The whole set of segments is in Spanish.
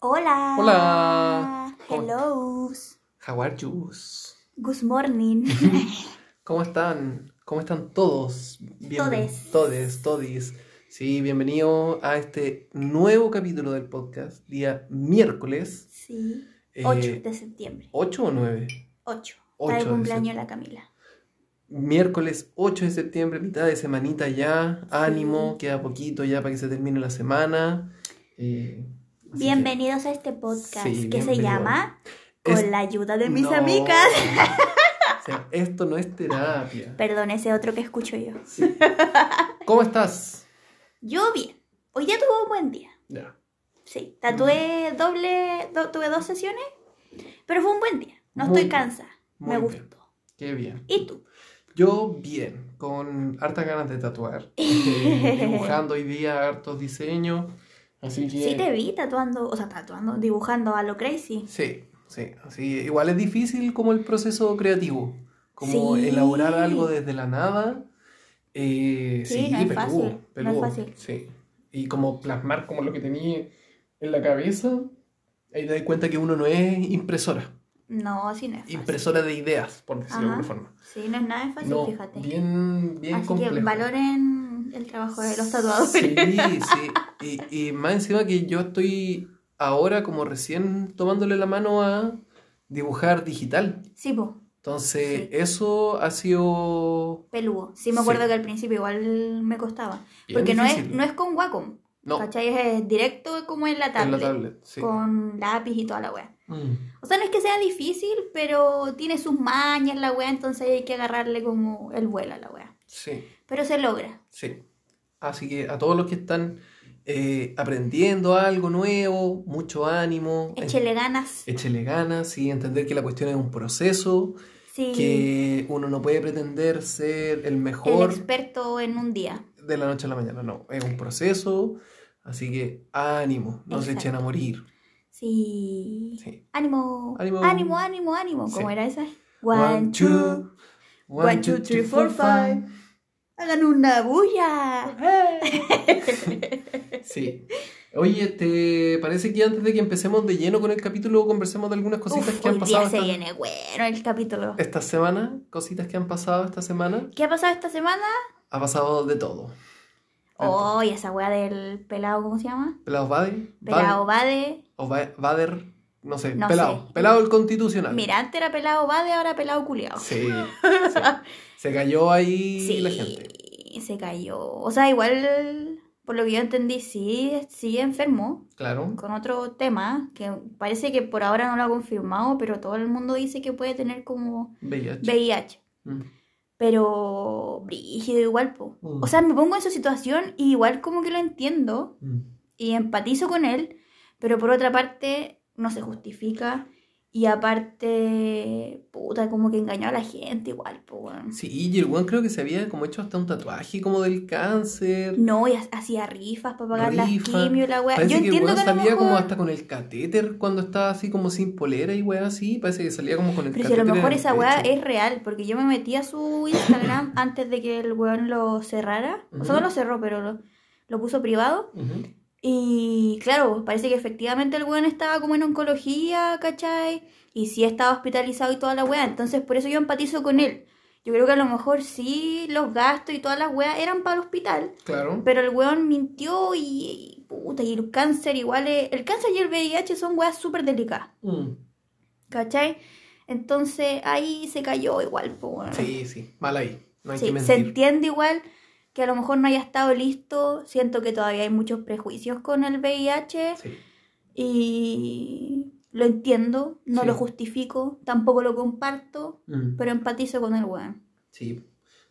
Hola. Hola. Hello. How are you? Good morning. ¿Cómo están? ¿Cómo están todos? Todes. Todes, todis. Sí, bienvenido a este nuevo capítulo del podcast, día miércoles. sí. eh, 8 de septiembre. ¿8 o 9? 8. ocho Está de de cumpleaños la Camila. Miércoles 8 de septiembre, mitad de semanita ya. Ánimo, queda poquito ya para que se termine la semana. Eh, así que- Bienvenidos a este podcast Sí, que se llama Con Es- la ayuda de mis No. amigas. O sea, esto no es terapia. Perdón, ese otro que escucho yo. Sí. ¿Cómo estás? Yo bien. Hoy día tuve un buen día. Ya. Sí. Tatué doble, do- tuve dos sesiones, pero fue un buen día. No Muy estoy cansada. Me bien. gustó. Qué bien. ¿Y tú? Yo bien, con hartas ganas de tatuar. Eh, dibujando hoy día hartos diseños. Así que. Sí te vi tatuando, o sea, tatuando, dibujando a lo crazy. Sí, sí. Así, igual es difícil como el proceso creativo. Como Sí. elaborar algo desde la nada. Eh, Sí, sí, no es peludo, fácil, no es fácil. Sí. Y como plasmar como lo que tenía en la cabeza. Ahí te das cuenta que uno no es impresora. No, así no es fácil. Impresora de ideas, por decirlo de alguna forma. Sí, no es nada fácil, No, fíjate. bien, bien Así complejo. que valoren el trabajo de los tatuadores. Sí, sí. Y, y más encima que yo estoy ahora como recién tomándole la mano a dibujar digital. Sí, po, Entonces, Sí. eso ha sido... peludo. Sí, me acuerdo Sí. que al principio igual me costaba. Bien Porque no es, no es con Wacom. No, ¿Cachai? Es directo como en la en tablet. la tablet. Sí. Con lápiz y toda la wea. Mm, O sea, no es que sea difícil, pero tiene sus mañas la wea, entonces hay que agarrarle como el vuelo a la wea. Sí, Pero se logra. sí. Así que a todos los que están eh, aprendiendo algo nuevo, mucho ánimo. Échele ganas. Échele ganas y entender que la cuestión es un proceso, Sí. que uno no puede pretender ser el El mejor. experto en un día. de la noche a la mañana, no, es un proceso, así que ánimo, no se echen a morir. Sí. Sí. Ánimo. Ánimo. Ánimo, ánimo, ánimo. ¿Cómo Sí. era esa? One, two. one, two, three, four, five. Hagan una bulla. Sí. Oye, ¿te parece que antes de que empecemos de lleno con el capítulo conversemos de algunas cositas Uf, que han pasado día se esta, viene bueno el capítulo. esta semana? Cositas que han pasado esta semana. ¿Qué ha pasado esta semana? Ha pasado de todo. Oh, y esa wea del pelado, ¿cómo se llama? Pelado Bade, Pelado Bade. o Ba- Bader, no sé, No pelado, sé. pelado el constitucional. Mira, antes era pelado Bade, ahora pelado culiao. Sí, sí. Se cayó ahí Sí, la gente. se cayó. O sea, igual, por lo que yo entendí, sí, sigue enfermo Claro. con otro tema, que parece que por ahora no lo ha confirmado, pero todo el mundo dice que puede tener como VIH. VIH. Mm. Pero brígido igual, po. Mm. O sea, me pongo en su situación y igual como que lo entiendo Mm. y empatizo con él, pero por otra parte no se justifica y aparte, puta, como que engañó a la gente igual, po, weón. Sí, y el weón creo que se había como hecho hasta un tatuaje como del cáncer. No, y ha- hacía rifas para pagar las Rifa. quimio y la weá. Parece Yo que el entiendo weón que salía como hasta con el catéter cuando estaba así como sin polera y weá así. Parece que salía como con el Pero si a catéter. lo mejor esa weá es real, porque yo me metí a su Instagram antes de que el weón lo cerrara. O sea, no lo cerró, pero lo, lo puso privado. Ujú. Y claro, parece que efectivamente el weón estaba como en oncología, ¿cachai? Y sí estaba hospitalizado y toda la weá. Entonces por eso yo empatizo con él. Yo creo que a lo mejor sí los gastos y todas las weas eran para el hospital. Claro. Pero el weón mintió y, y puta, y el cáncer igual es... El cáncer y el VIH son weas súper delicadas, Mm. ¿cachai? Entonces ahí se cayó igual, weón. Sí, sí. Mal ahí. No hay Sí, que se mentir. entiende igual que a lo mejor no haya estado listo. Siento que todavía hay muchos prejuicios con el VIH Sí. y lo entiendo, no Sí. lo justifico, tampoco lo comparto, Mm. pero empatizo con el weón. Sí.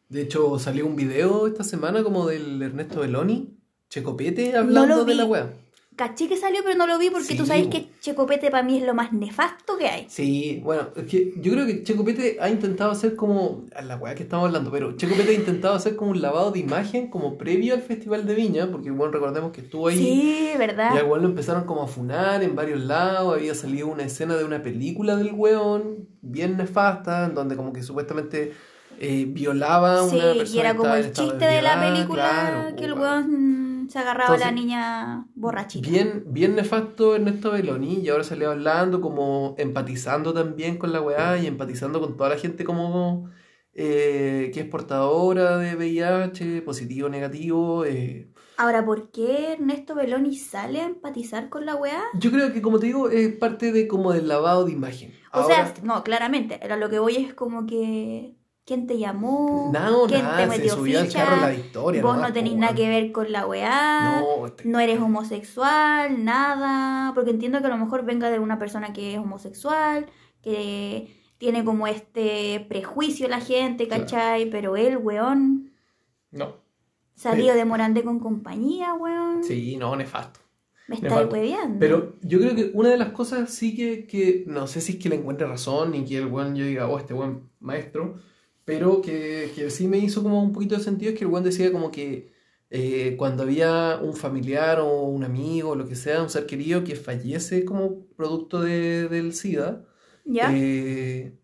De hecho, salió un video esta semana como del Ernesto Beloni, Checopete, hablando de la weá. Caché que salió, pero no lo vi porque tú Sí, sabes bo. que Checopete para mí es lo más nefasto que hay. Sí, bueno, es que yo creo que Checopete ha intentado hacer como, a la weá que estamos hablando, pero Checopete ha intentado hacer como un lavado de imagen como previo al Festival de Viña, porque bueno, recordemos que estuvo ahí Sí, y ¿verdad? al weón lo empezaron como a funar en varios lados, había salido una escena de una película del weón, bien nefasta, en donde como que supuestamente eh, violaba a Sí, una persona y era como el chiste de la película claro, que el weón se agarraba a la Entonces, niña borrachita. Bien, bien nefasto Ernesto Beloni y ahora salió hablando como empatizando también con la weá y empatizando con toda la gente como eh, que es portadora de VIH, positivo, negativo. eh. Ahora, ¿por qué Ernesto Beloni sale a empatizar con la weá? Yo creo que como te digo es parte de como del lavado de imagen. O Ahora, sea, no, claramente. Ahora lo que voy es como que. ¿Quién te llamó? no, ¿Quién nada, te se metió subió al ficha? carro la victoria. Vos nomás, no tenés nada weón. que ver con la weá. No, este- No eres homosexual, nada. Porque entiendo que a lo mejor venga de una persona que es homosexual, que tiene como este prejuicio la gente, Claro. ¿cachai? Pero él, weón, No. salido de Morandé con compañía, weón. Sí, no, nefasto. Me Me está hueveando. Pero yo creo que una de las cosas sí que, que no sé si es que le encuentre razón ni que el buen yo diga, oh, este buen maestro, pero que, que sí me hizo como un poquito de sentido es que el buen decía como que eh, cuando había un familiar o un amigo o lo que sea, un ser querido que fallece como producto de- del SIDA, ¿Ya? eh,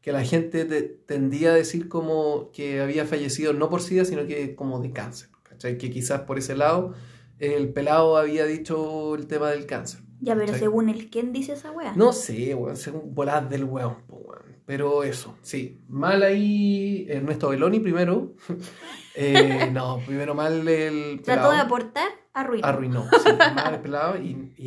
que la gente te- tendía a decir como que había fallecido no por SIDA, sino que como de cáncer. ¿cachai? Que quizás por ese lado el pelado había dicho el tema del cáncer. ya, pero ¿cachai? según el quién dice esa weá. No sé, weón, según bolas del weón, po, weón. Pero eso, sí. Mal ahí Ernesto Beloni primero. Eh, no, primero mal el Trató de aportar, arruinó. Arruinó, sí, mal el pelado y, y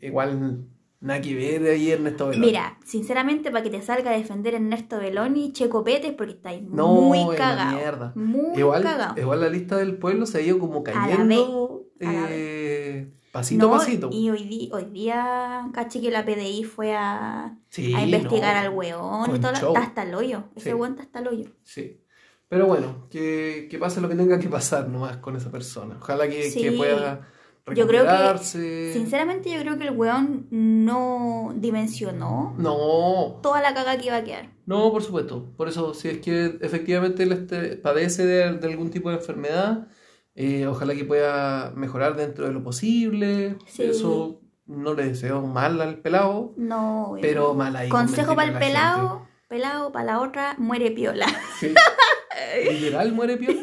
igual nada que ver ahí Ernesto Beloni. Mira, sinceramente, para que te salga a defender Ernesto Beloni, Checo Pete, porque estáis No, muy cagado. mierda. Muy Igual, cagado. igual la lista del pueblo se ha ido como A la cayendo a la eh, pasito No, a pasito. Y hoy, hoy día, caché que la PDI fue a, Sí, a investigar no, al weón todo. Está hasta el hoyo. Ese Sí. weón está hasta el hoyo. Sí. Pero bueno, que, que pase lo que tenga que pasar nomás con esa persona. Ojalá que, Sí. que pueda Yo creo que, recuperarse. Sinceramente, yo creo que el weón no dimensionó No, toda la caga que iba a quedar. no, por supuesto. Por eso, si es que efectivamente él este- padece de, de algún tipo de enfermedad, eh, ojalá que pueda mejorar dentro de lo posible. Sí. Eso no le deseo mal al pelado, No, pero mal ahí. Consejo para el pelado, pelado, para la otra, muere piola. Sí. ¿Literal muere piola?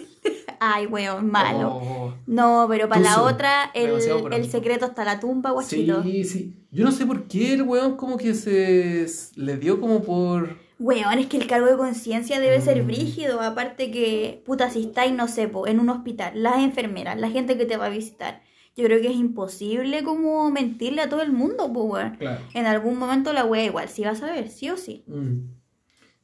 Ay, weón, malo. Oh. No, pero para la otra, el, el secreto hasta la tumba, guachito. Sí, sí. Yo no sé por qué el weón como que se le dio como por... Weón, es que el cargo de conciencia debe ser Mm. brígido. Aparte que, puta, si estáis, no sé, po, en un hospital, las enfermeras, la gente que te va a visitar. Yo creo que es imposible como mentirle a todo el mundo, pues, weón. Claro. En algún momento la wea igual, sí vas a ver, sí o sí. Mm.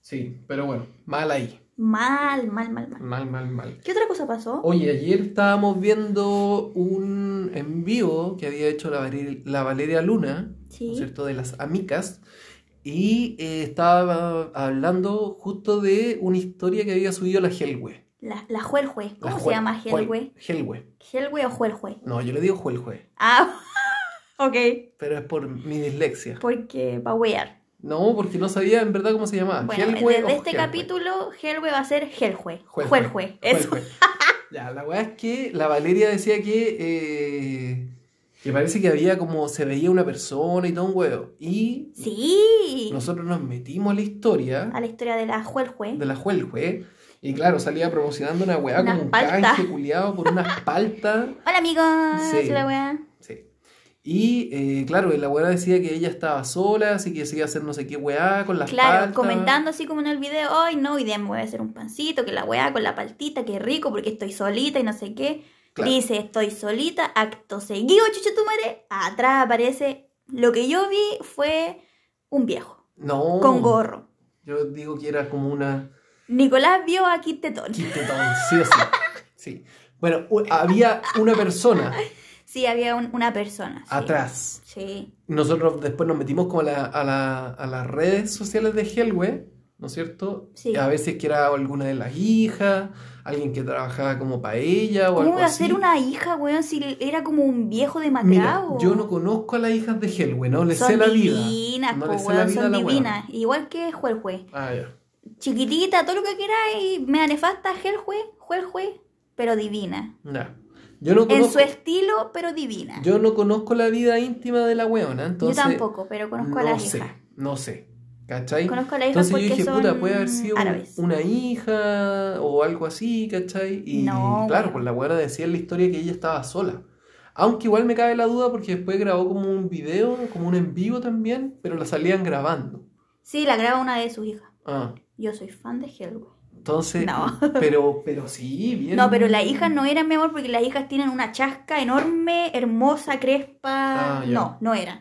Sí, pero bueno, mal ahí. Mal, mal, mal, mal. Mal, mal, mal. ¿Qué otra cosa pasó? Oye, ayer estábamos viendo un en vivo que había hecho la, Valeria, la Valeria Luna, ¿no es cierto?, de las amicas, y eh, estaba hablando justo de una historia que había subido la Helwe. La, la Jueljue. La ¿Cómo se llama Helwe? Helwe. ¿Helwe o Jueljue? No, yo le digo Jueljue, Ah, ok. pero es por mi dislexia. Porque va a wear. No, porque no sabía en verdad cómo se llamaba. Bueno, Helwe o desde este Helwe. capítulo, Helwe va a ser. Jueljue. Jueljue. Eso. Ya, la weá es que la Valeria decía que, eh, que parece que había como se veía una persona y todo un huevo. Y Sí. nosotros nos metimos a la historia A la historia de la Jueljue. de la Jueljue. Y claro, salía promocionando una weá como un canje culiado por unas paltas. Hola amigos, Sí. la wea. Sí. Y eh, claro, la weá decía que ella estaba sola, así que se iba a hacer no sé qué weá con las Claro, paltas. comentando así como en el video, ay no, hoy día me voy a hacer un pancito, que la weá con la paltita, que rico, porque estoy solita y no sé qué. Claro. Dice, estoy solita, acto seguido, chucha tu madre. Atrás aparece, lo que yo vi fue un viejo, No. con gorro. Yo digo que era como una... Nicolás vio a Kit Tetón. Quintetón, sí sí. Sí. Bueno, había una persona Sí, había un- una persona. sí. atrás. Sí. Nosotros después nos metimos como a, la- a la- a las redes sociales de Helwe, ¿no es cierto? Sí. A ver si es que era alguna de las hijas, alguien que trabajaba como para ella o ¿Cómo algo iba a así. ser una hija, weón, si era como un viejo Mira, demacrado? yo no conozco a las hijas de Helwe, no son sé la vida. divinas, no po, sé la vida son la divinas. Igual que Jueljue. Ah, ya. Chiquitita, todo lo que queráis, mea nefasta, Jueljue, Jueljue, pero divina. Ya. Yo no En su estilo, pero divina. Yo, yo no conozco la vida íntima de la weona, entonces... tampoco, pero conozco a no las sé, hijas. no sé. ¿Cachai? Conozco a la hija Entonces yo porque dije, son puta, puede haber sido árabes. una hija o algo así, ¿cachai? Y No, claro, weón. pues la buena decía en la historia que ella estaba sola. Aunque igual me cabe la duda porque después grabó como un video, como un en vivo también, pero la salían grabando. Sí, la graba una de sus hijas. Ah, Yo soy fan de Hellboy. entonces, No. pero, pero sí, bien. No, pero las hijas no eran, mi amor, porque las hijas tienen una chasca enorme, hermosa, crespa. Ah, no, no eran.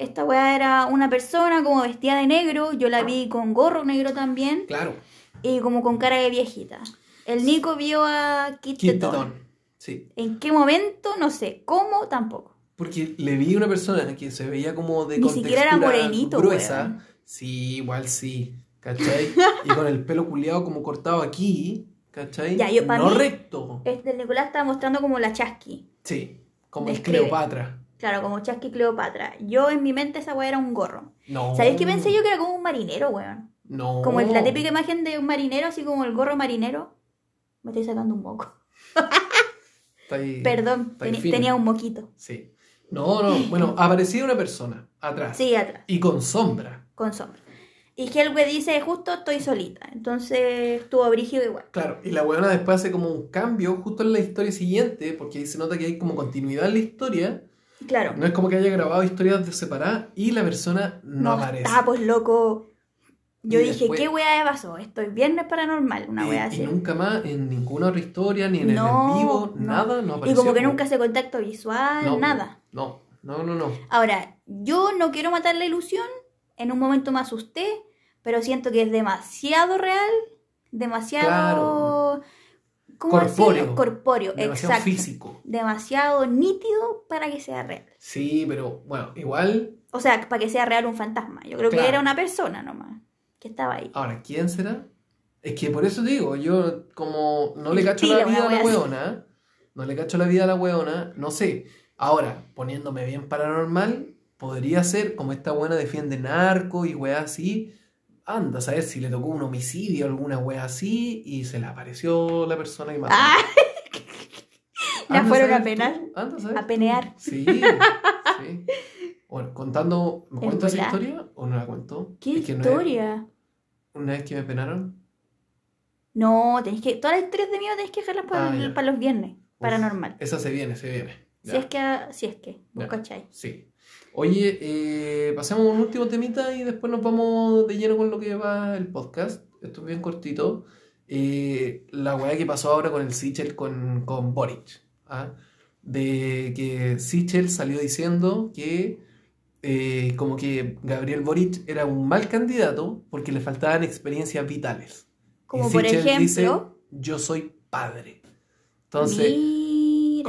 Esta weá era una persona como vestida de negro. Yo la vi con gorro negro también. Claro, Y como con cara de viejita. El Nico vio a Kit. Teton. Sí, ¿En qué momento? No sé. ¿Cómo? Tampoco. porque le vi una persona que se veía como de Ni siquiera era morenito, gruesa. weón. Sí, igual sí, ¿cachai? y con el pelo culiado como cortado aquí, ¿cachai? Ya, yo- no mí- recto. Este Nicolás estaba mostrando como la chasqui. Sí, como el. Cleopatra. Claro, como Chasqui Cleopatra. Yo en mi mente esa weá era un gorro. No. ¿Sabéis qué pensé yo que era como un marinero, weón? No. Como la típica imagen de un marinero, así como el gorro marinero. Me estoy sacando un moco. Ahí- Perdón, tenía un moquito. Sí. No, no. Bueno, aparecía una persona atrás. Sí, atrás, Y con sombra. con sombra. Y Hellwe dice, justo estoy solita. Entonces estuvo brígido igual. Claro. Y la weona después hace como un cambio justo en la historia siguiente, porque ahí se nota que hay como continuidad en la historia. Claro. No es como que haya grabado historias de separadas y la persona no, aparece. está, pues loco. Yo Y dije, después- ¿qué weá pasó? Esto es viernes paranormal, una y, weá y así. nunca más en ninguna otra historia, ni en No, el en vivo, no. nada, no Y apareció. como que nunca hace contacto visual, No, nada. No, no, no, no. Ahora, yo no quiero matar la ilusión. En un momento me asusté, pero siento que es demasiado real, demasiado ¿cómo Corpóreo. decirlo? corpóreo, Demasiado exacto. físico. Demasiado nítido para que sea real. Sí, pero bueno, igual. O sea, para que sea real un fantasma. Yo creo Claro. que era una persona nomás que estaba ahí. Ahora, ¿quién será? Es que por eso digo, yo como no le cacho la vida a la weona, no le cacho la vida a la weona, no sé. Ahora, poniéndome bien paranormal, podría ser como esta buena defiende narco y wea así. Anda a saber si le tocó un homicidio o alguna wea así y se le apareció la persona que mató. ¡Ah! La fueron a saber penar, a penear. Sí, sí. Bueno, contando, ¿me En cuento esa historia o no la cuento? ¿Qué Es que historia? una vez que me penaron, No, tenéis que. Todas las historias de miedo tenéis que dejarlas para, Ah, para los viernes. Paranormal. esa se viene, se viene. Si es que. Si es que. ¿Vos Ya. cachai? Sí. Oye, eh, pasemos un último temita y después nos vamos de lleno con lo que va el podcast. Esto es bien cortito. Eh, la weá que pasó ahora con el Sichel con, con Boric. ¿ah? De que Sichel salió diciendo que eh, como que Gabriel Boric era un mal candidato porque le faltaban experiencias vitales. Y Como por Sichel dice, ejemplo. yo soy padre. Entonces, Mira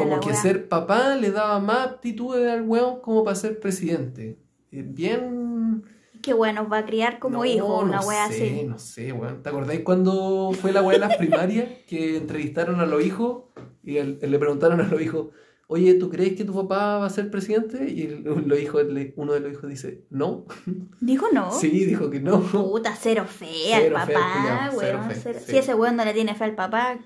como que ser papá le daba más aptitudes al weón como para ser presidente. Eh, Bien. Que bueno, va a criar como No, hijo, una no wea sé, así. No sé, weón. ¿Te acordáis cuando fue la weá de las primarias que entrevistaron a los hijos y el- le preguntaron a los hijos, oye, ¿tú crees que tu papá va a ser presidente? Y el- los hijos, le- uno de los hijos dice, no. Dijo no. Sí, dijo que no. Puta, cero fe al papá, weón. cero- sí. Si ese weón no le tiene fe al papá,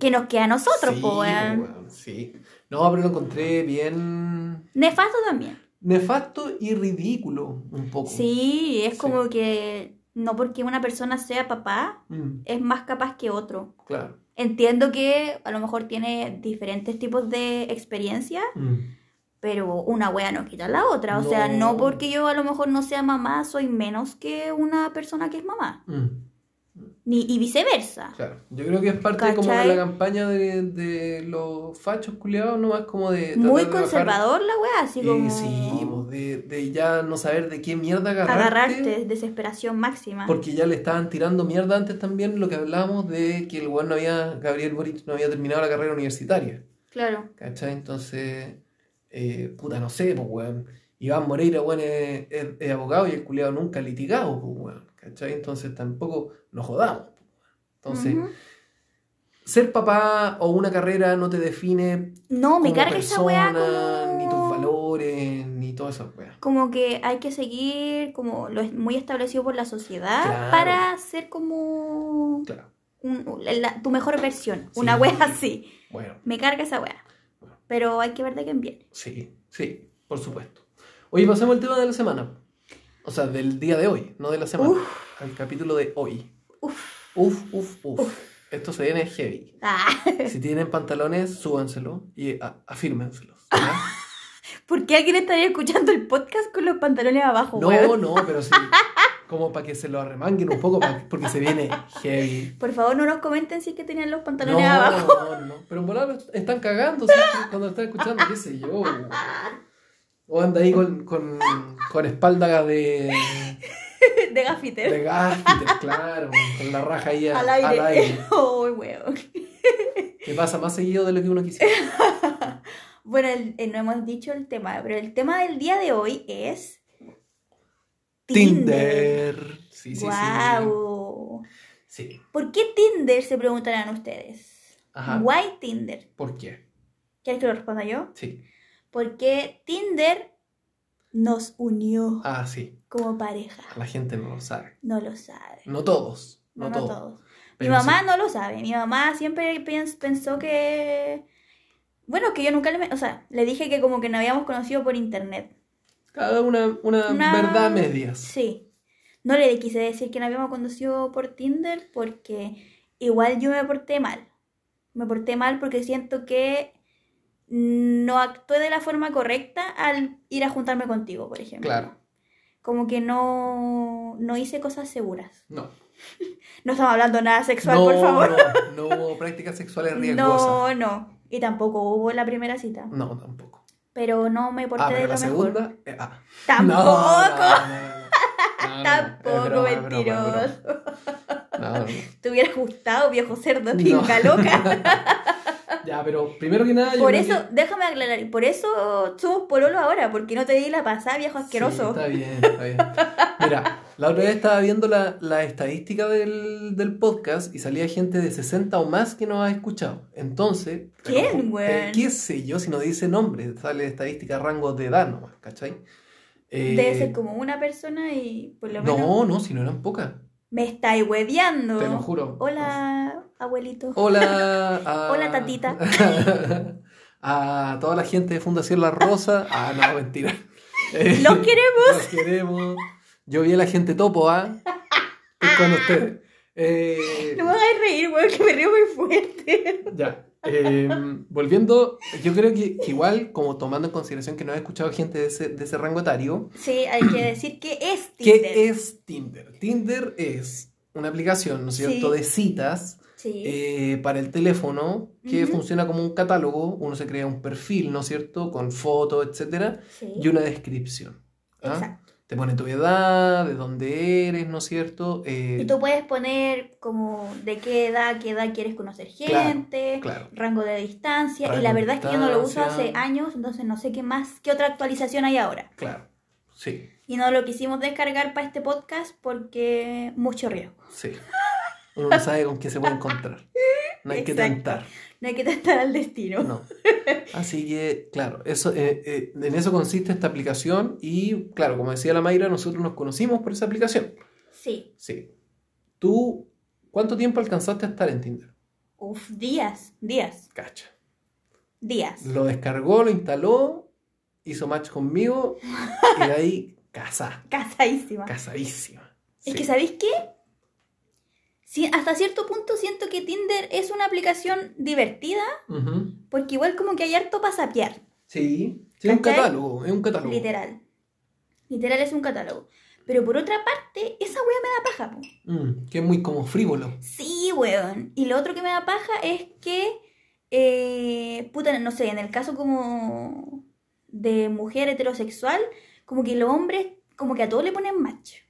¿qué nos queda a nosotros, sí, po, weón? weón, sí. No, pero lo encontré bien Nefasto también. nefasto y ridículo un poco. Sí, es Sí. como que no porque una persona sea papá, Mm, es más capaz que otro. claro. Entiendo que a lo mejor tiene diferentes tipos de experiencia, Mm. pero una wea no quita la otra. O sea, no No. porque yo a lo mejor no sea mamá, soy menos que una persona que es mamá. Mm, Ni, y viceversa. claro. Yo creo que es parte como de la campaña de, de los fachos culiados, nomás como de. Muy de conservador la wea, así Eh, como sí, pues, de, de ya no saber de qué mierda agarrarte. agarrarte, desesperación máxima. Porque ya le estaban tirando mierda antes también lo que hablábamos de que el weón no había, Gabriel Boric no había terminado la carrera universitaria. Claro. ¿Cachai? Entonces, eh, puta, no sé, pues, weón. Iván Moreira, weón, es, es- es abogado y el culiado nunca ha litigado, pues, weón. ¿Cachai? Entonces tampoco nos jodamos. Entonces, ser papá o una carrera no te define No, me carga esa weá como... ni tus valores, ni todas esas weas. Como que hay que seguir como lo es muy establecido por la sociedad Claro. para ser como Claro. un- la- tu mejor versión. Sí. Una wea así. Bueno, Me carga esa wea. Pero hay que ver de quién viene. sí, sí, por supuesto. Oye, pasemos al tema de la semana. O sea, del día de hoy, no de la semana. Uf. Al capítulo de hoy. Uf. Uf, uf, uf. Esto se viene heavy. Ah, Si tienen pantalones, súbanselo y a- afírmenselos. ¿Por qué alguien estaría escuchando el podcast con los pantalones abajo, No, weón? no, pero sí. Como para que se lo arremanguen un poco, porque se viene heavy. Por favor, no nos comenten si es que tenían los No, pantalones abajo. no, no. Pero en volar están cagando ¿sí? cuando están escuchando, qué sé yo. O anda ahí con, con, con espalda de, De gafiter. de gas, claro, con la raja ahí al aire. al aire. Oh, weón. Que pasa más seguido de lo que uno quisiera. Bueno, el- eh, no hemos dicho el tema, pero el tema del día de hoy es Tinder. Sí, sí, Guau. sí. Sí. ¿Por qué Tinder? Se preguntarán ustedes. Ajá. Why Tinder? ¿Por qué? ¿Quieres que lo responda yo? Sí. Porque Tinder nos unió Ah, sí. como pareja. La gente no lo sabe. No lo sabe. No todos. No, No, no todos. todos. Mi mamá sí. no lo sabe. Mi mamá siempre pens- pensó que... Bueno, que yo nunca le... O sea, le dije que como que nos habíamos conocido por internet. Cada una, una, Una- verdad a medias. Sí. No le quise decir que nos habíamos conocido por Tinder porque igual yo me porté mal. Me porté mal porque siento que no actué de la forma correcta al ir a juntarme contigo, por ejemplo. Claro. Como que no, no hice cosas seguras. No. No estamos hablando nada sexual, no, por favor. no, no hubo prácticas sexuales riesgosas. No, no. Y tampoco hubo la primera cita. No, tampoco. Pero no me porté Ah, de pero lo la mejor. segunda. eh, ah. Tampoco. No, Tampoco, mentiroso. Te hubiera gustado, viejo cerdo, No. tinga loca. Ya, pero primero que nada. yo Por eso, que- déjame aclarar, por eso somos pololo ahora, porque no te di la pasada, viejo asqueroso. Sí, está bien, está bien. Mira, la otra vez estaba viendo la, la estadística del, del podcast y salía gente de 60 o más que nos ha escuchado. Entonces. ¿Quién, eh, weón? ¿Qué sé yo si no dice nombre? Sale estadística rango de edad nomás, ¿cachai? Eh, Debe ser como una persona y por lo menos No, no, si no eran pocas. Me estáis hueveando. Te lo juro. Hola, abuelito. Hola. a- Hola, tatita. a toda la gente de Fundación La Rosa. Ah, no, mentira. Eh, Los queremos. Los queremos. Yo vi a la gente topo, ¿ah? Estoy con ustedes. Eh, No me hagáis reír, weón, que me río muy fuerte. ya. Eh, volviendo, yo creo que, que igual, como tomando en consideración que no he escuchado gente de ese, de ese rango etario, Sí, hay que decir que es Tinder. ¿qué es Tinder? Tinder es una aplicación, ¿no es cierto?, de citas Sí. eh, para el teléfono que funciona como un catálogo. Uno se crea un perfil, ¿no es cierto?, con fotos, etcétera, sí. y una descripción. ¿ah? Exacto. Te pone tu edad, de dónde eres, ¿no es cierto? Eh, Y tú puedes poner como de qué edad, qué edad quieres conocer gente, claro. rango de distancia. y la verdad es que yo no lo uso hace años, entonces no sé qué más, qué otra actualización hay ahora. Claro, sí, Y no lo quisimos descargar para este podcast porque mucho riesgo. sí. Uno no sabe con qué se puede encontrar. No hay que tentar. No hay que tentar al destino. No. Así que, claro, eso, eh, eh, en eso consiste esta aplicación y, claro, como decía la Mayra, nosotros nos conocimos por esa aplicación. Sí. Sí. ¿Tú cuánto tiempo alcanzaste a estar en Tinder? Uf, días, días, Cacha. días. Lo descargó, lo instaló, hizo match conmigo y de ahí casada, Casadísima. casadísima. Es que, ¿sabéis qué? Hasta cierto punto siento que Tinder es una aplicación divertida porque igual como que hay harto para sapear. Sí, sí, es un catálogo, es un catálogo. Literal. Literal es un catálogo. Pero por otra parte, esa wea me da paja, po. Mm, que es muy como frívolo. Sí, weón. Y lo otro que me da paja es que, eh, puta, no sé, en el caso como de mujer heterosexual, como que los hombres, como que a todos le ponen match.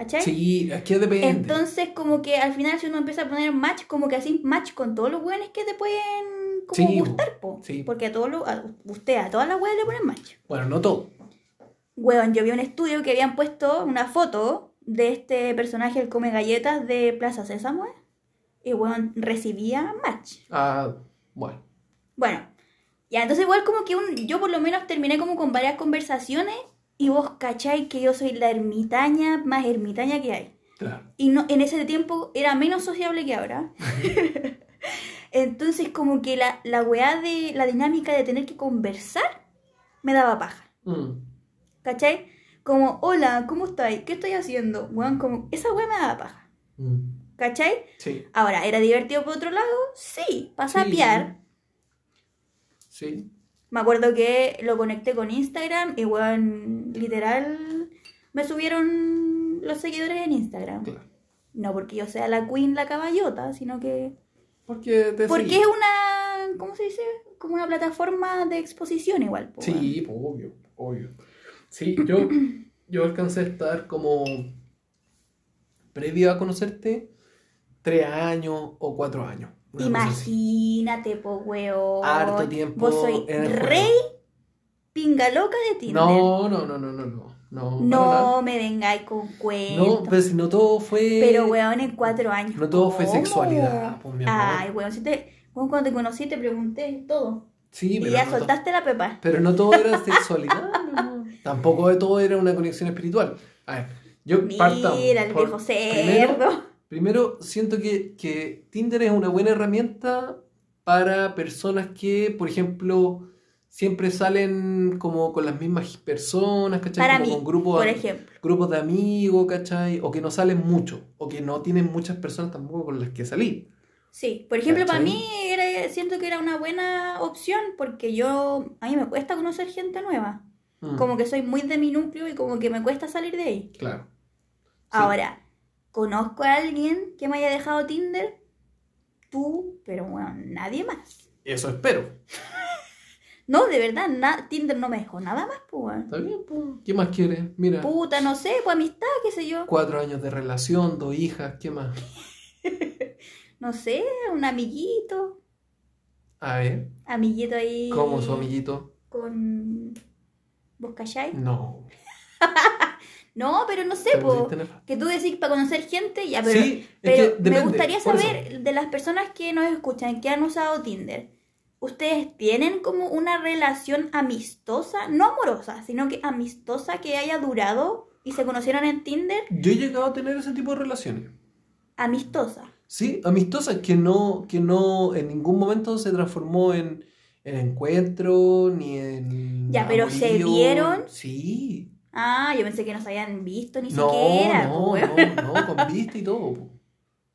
¿Cachai? Sí, es que depende. Entonces, como que al final, si uno empieza a poner match, como que así match con todos los weones que te pueden como Sí, gustar, po. sí. Porque a todos los, a usted, a todas las weas le ponen match. Bueno, no todo. Weón, yo vi un estudio que habían puesto una foto de este personaje, el come galletas de Plaza Sésamo, y weón, recibía match. Ah, bueno. Bueno, ya, entonces igual como que un, yo por lo menos terminé como con varias conversaciones y vos cachai que yo soy la ermitaña más ermitaña que hay. Claro. Y no, en ese tiempo era menos sociable que ahora. Entonces como que la, la weá de la dinámica de tener que conversar me daba paja. Mm, ¿Cachai? Como, hola, ¿cómo estáis? ¿Qué estoy haciendo? Weón, como, esa weá me da paja. Mm, ¿Cachai? Sí, Ahora, ¿era divertido por otro lado? Sí, para Sí. sapear. sí. Me acuerdo que lo conecté con Instagram y, weón, literal, me subieron los seguidores en Instagram. Claro. No porque yo sea la queen, la caballota, sino que... Porque te Porque seguí. es una, ¿cómo se dice? Como una plataforma de exposición igual. po. Sí, pues, obvio, obvio. Sí, yo, yo alcancé a estar como previo a conocerte tres años o cuatro años. Una. Imagínate, po, weón. Harto tiempo Vos soy rey pinga loca de Tinder. No, no, no, no, no, no. No, No me vengáis con cuentos. No, pero si no todo fue. Pero, weón, en cuatro años. No todo fue sexualidad, pues, mi amor. Ay, weón, si te, weón, cuando te conocí te pregunté todo. Sí, y pero ya no to- soltaste la pepa. Pero no todo era sexualidad. no. Tampoco de todo era una conexión espiritual. A ver, yo partamos Mira, el viejo cerdo. Primero, siento que, que Tinder es una buena herramienta para personas que, por ejemplo, siempre salen como con las mismas personas, ¿cachai? Para como mí, con grupos, por ejemplo. grupos de amigos, ¿cachai? O que no salen mucho, o que no tienen muchas personas tampoco con las que salir. Sí, por ejemplo, para mí era, siento que era una buena opción porque yo, a mí me cuesta conocer gente nueva. Mm, Como que soy muy de mi núcleo y como que me cuesta salir de ahí. Claro. Sí. Ahora, ¿conozco a alguien que me haya dejado Tinder? Tú, pero bueno, nadie más. Eso espero. No, de verdad, na- Tinder no me dejó nada más, pues. ¿Está bien? pues? ¿Qué más quieres? Mira, Puta, no sé, pues amistad, qué sé yo. cuatro años de relación, dos hijas, ¿qué más? No sé, un amiguito. A ver, Amiguito ahí. ¿cómo su amiguito? Con. ¿Vos calláis? No. No, pero no sé, nefasto. Que tú decís para conocer gente, ya, pero. Sí, pero que me gustaría saber de las personas que nos escuchan, que han usado Tinder. ¿Ustedes tienen como una relación amistosa? No amorosa, sino que amistosa que haya durado y se conocieron en Tinder. Yo he llegado a tener ese tipo de relaciones. Amistosa. Sí, amistosas que no, que no en ningún momento se transformó en, en encuentro ni en. Ya, pero ¿se vieron? Sí. Ah, yo pensé que no se habían visto ni No, siquiera. no, no, no, con vista y todo. po.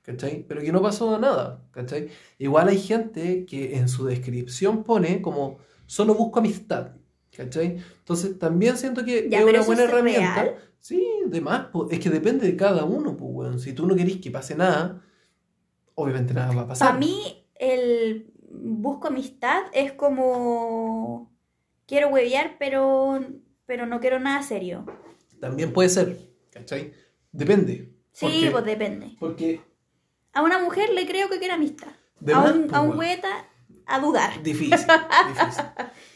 ¿Cachai? Pero que no pasó nada. ¿Cachai? Igual hay gente que en su descripción pone como solo busco amistad. ¿Cachai? Entonces también siento que Ya, es una buena es herramienta. real. Sí, de más, po. es que depende de cada uno, pues, weón. Si tú no querís que pase nada, obviamente nada va a pasar. Para mí, el busco amistad es como. Quiero huevear, pero, pero no quiero nada serio. También puede ser, ¿cachai? Depende. Sí, Porque- pues depende. Porque A una mujer le creo que quiere amistad. De a un, pues, a un hueta, a dudar. Difícil, difícil.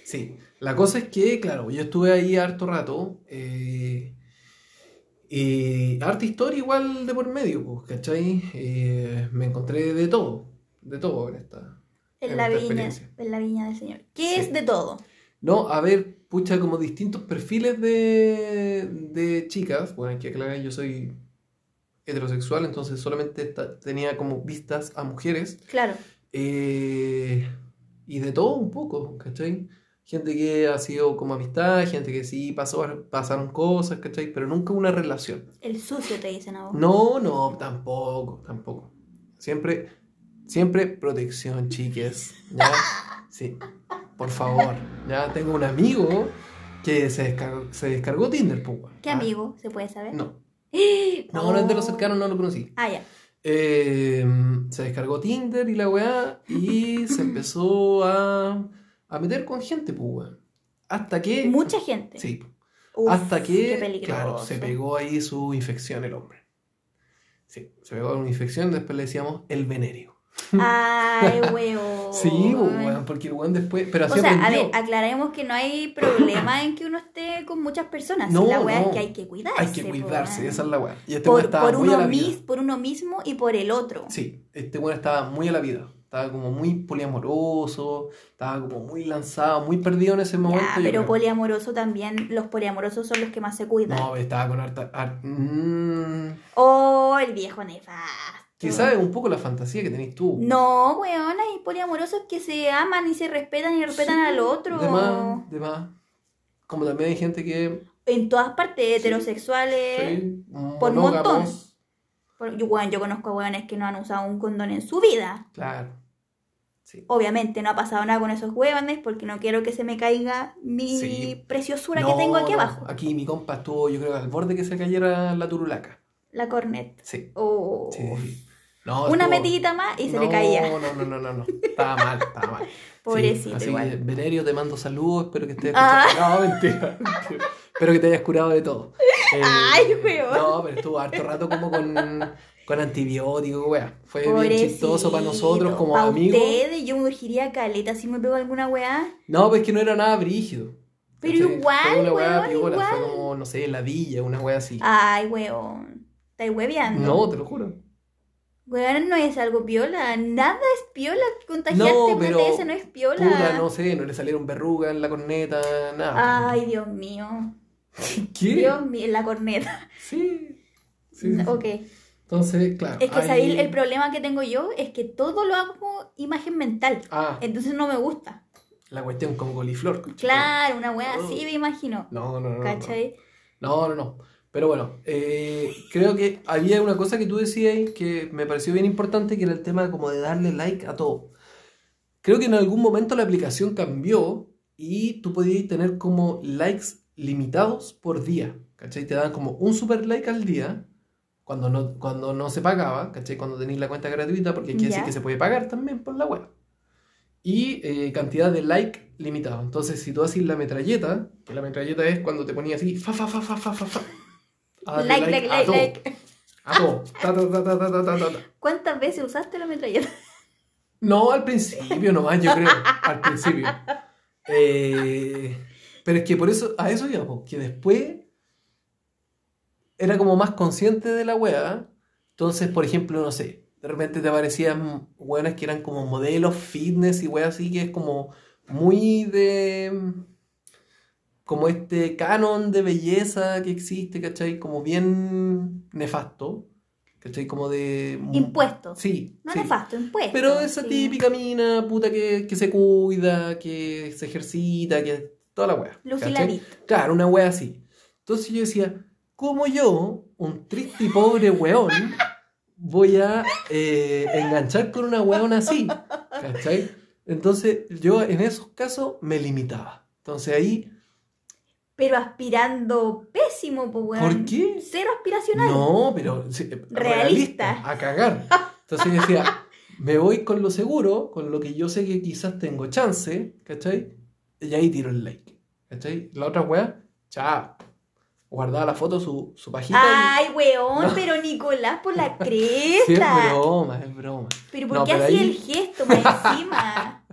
Sí, la cosa es que, claro, yo estuve ahí harto rato. Eh, y harta historia igual de por medio, pues, ¿cachai? Eh, me encontré de todo, de todo en esta. En en la esta viña, en la viña del Señor. ¿Qué Sí. es de todo? No, a ver, pucha, como distintos perfiles de, de chicas. Bueno, hay que aclarar, yo soy heterosexual, entonces solamente tenía como vistas a mujeres. Claro. Eh, y de todo un poco, ¿cachai? Gente que ha sido como amistad, gente que sí pasó, pasaron cosas, ¿cachai? Pero nunca una relación. El sucio te dicen a vos. No, no, tampoco, tampoco. Siempre, siempre protección, chiques. ¿Ya? Sí, por favor. Ya tengo un amigo que se descargó, se descargó Tinder, pues. ¿Qué Ah, amigo? ¿Se puede saber? No, No, no, no es de los cercanos, no lo conocí. Ah, ya. Eh, se descargó Tinder y la weá y se empezó a, a meter con gente, pues, weón. Hasta que... Mucha gente. Sí, Uf, hasta qué que, claro, se pegó ahí su infección el hombre. Sí, se pegó una infección, después le decíamos el venerio. Ay, weón. Sí, weón, porque el weón después... Pero O así sea, a aprendió. ver, aclaremos que no hay problema en que uno esté con muchas personas. No, la weá no. es que hay que cuidarse. Hay que cuidarse, weón. esa es la weá. Y este weón por, estaba por muy a uno la vida. mis, por uno mismo y por el otro. Sí, este weón estaba muy a la vida. Estaba como muy poliamoroso, estaba como muy lanzado, muy perdido en ese momento. Pero poliamoroso también, los poliamorosos son los que más se cuidan. No, estaba con harta... har- mm, Oh, el viejo nefasto. Quizás es un poco la fantasía que tenés tú. No, weón, hay poliamorosos que se aman y se respetan y respetan Sí, al otro. De más, de más. Como también hay gente que... En todas partes, heterosexuales. Sí, por monógamos, montón. Por- yo, weón, yo conozco a weones que no han usado un condón en su vida. Claro. Sí. Obviamente no ha pasado nada con esos huevones porque no quiero que se me caiga mi Sí. preciosura que No, tengo aquí no, abajo. Aquí mi compa estuvo, yo creo, al borde que se cayera la turulaca. La cornet. Sí. Oh. Sí. No, Una estuvo- más y se no, le caía. No, no, no, no, no. Estaba mal, estaba mal. Pobrecito, así igual. que, Venerio, te mando saludos, espero que estés Ah. No, mentira, mentira. Espero que te hayas curado de todo. Eh, Ay, weón. No, pero estuvo harto rato como con, con antibióticos, wea. Fue bien chistoso para nosotros como Pa' amigos. ustedes, yo me urgiría caleta si me pego alguna weá. No, pues que no era nada brígido. Pero igual, Fue una weá weón, piola, igual. Fue como, no sé, ladilla, una wea así. Ay, weón. ¿Estáis hueveando? No, te lo juro. Weón, no es algo piola. Nada es piola. Contagiarte No, pero, no es piola. Puta, no sé, no le salieron verrugas en la corneta, nada. Ay, Dios mío. ¿Qué? Dios mío, en la corneta. Sí. sí, sí. Ok. Entonces, claro. Es que ahí- el problema que tengo yo es que todo lo hago como imagen mental. Ah, Entonces no me gusta. la cuestión con coliflor. Claro, una wea Oh. así me imagino. No, no, no. no. ¿Cachai? No, no, no. Pero bueno, eh, creo que había una cosa que tú decías que me pareció bien importante, que era el tema como de darle like a todo. Creo que en algún momento la aplicación cambió y tú podías tener como likes limitados por día. ¿Cachai? Te dan como un super like al día cuando no, cuando no se pagaba, ¿cachai? Cuando tenéis la cuenta gratuita, porque quiere decir Ya. que se puede pagar también por la web. Y eh, cantidad de like limitado. Entonces, si tú haces la metralleta, que la metralleta es cuando te ponías así, fa, fa, fa, fa, fa, fa, fa. Ah, like, like, like, like. ¿Cuántas veces usaste la metralleta? No, al principio nomás, yo creo. Al principio. Eh, pero es que por eso, a eso digamos, que después era como más consciente de la wea. Entonces, por ejemplo, no sé, de repente te aparecían weones que eran como modelos fitness y weas así, que es como muy de como este canon de belleza que existe, ¿cachai? Como bien nefasto. ¿cachai? Como de. Impuestos. Sí. No sí. nefasto, impuestos. Pero esa sí. típica mina, puta, que, que se cuida, que se ejercita, que toda la wea. Luciladito. Claro, una wea así. Entonces yo decía, ¿cómo yo, un triste y pobre weón, voy a eh, enganchar con una weona así? ¿Cachai? Entonces yo en esos casos me limitaba. Entonces ahí, Pero aspirando pésimo, pues weón. ¿por qué? Cero aspiracional. No, pero sí, Realista. realista, a cagar. Entonces decía, me voy con lo seguro, con lo que yo sé que quizás tengo chance, ¿cachai? Y ahí tiro el like, ¿cachai? La otra weá, chao. Guardaba la foto, su, su pajita. Ay, weón, No. pero Nicolás por la. Sí, es cresta. broma, es broma. pero ¿por No, qué hacía ahí- el gesto más encima?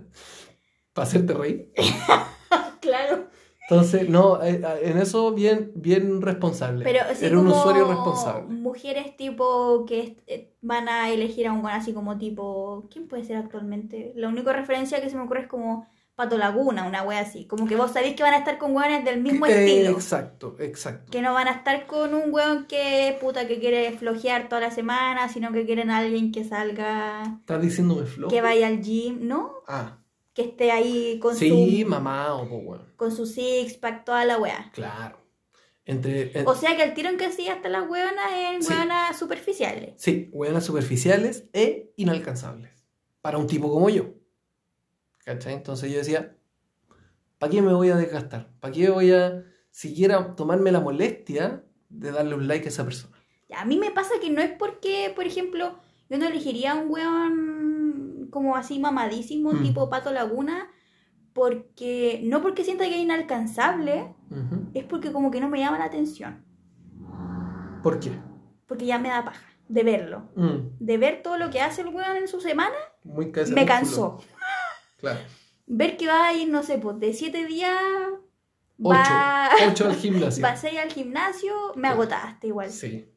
Para hacerte reír. claro. Entonces, no, eh, en eso bien, bien responsable. Pero sí Era un como usuario responsable. Mujeres tipo que eh, van a elegir a un así como tipo. ¿Quién puede ser actualmente? La única referencia que se me ocurre es como Pato Laguna, una wea así. Como que vos sabéis que van a estar con weones del mismo Eh, estilo. exacto, exacto. Que no van a estar con un weón que puta que quiere flojear toda la semana, sino que quieren a alguien que salga, ¿Estás diciéndome flojo? que vaya al gym, ¿no? Ah, Que esté ahí con sí, su mamá, pues bueno. con su six pack, toda la wea. Claro. Entre, en- O sea que el tiro en que sí hasta las weonas en Sí. weonas superficiales. sí, hueonas superficiales e inalcanzables. Para un tipo como yo. ¿Cachai? Entonces yo decía, ¿para qué me voy a desgastar? ¿Para qué voy a siquiera tomarme la molestia de darle un like a esa persona? A mí me pasa que no es porque, por ejemplo, yo no elegiría a un weón como así mamadísimo, Mm. tipo Pato Laguna, porque no porque sienta que es inalcanzable, Ujú. es porque como que no me llama la atención, ¿Por qué? porque ya me da paja de verlo. Mm, De ver todo lo que hace el weón en su semana, muy cabeza me cansó. Claro. Ver que va a ir, no sé, pues de siete días, Ocho. va, Ocho al gimnasio. seis al gimnasio, me agotaste igual. Sí,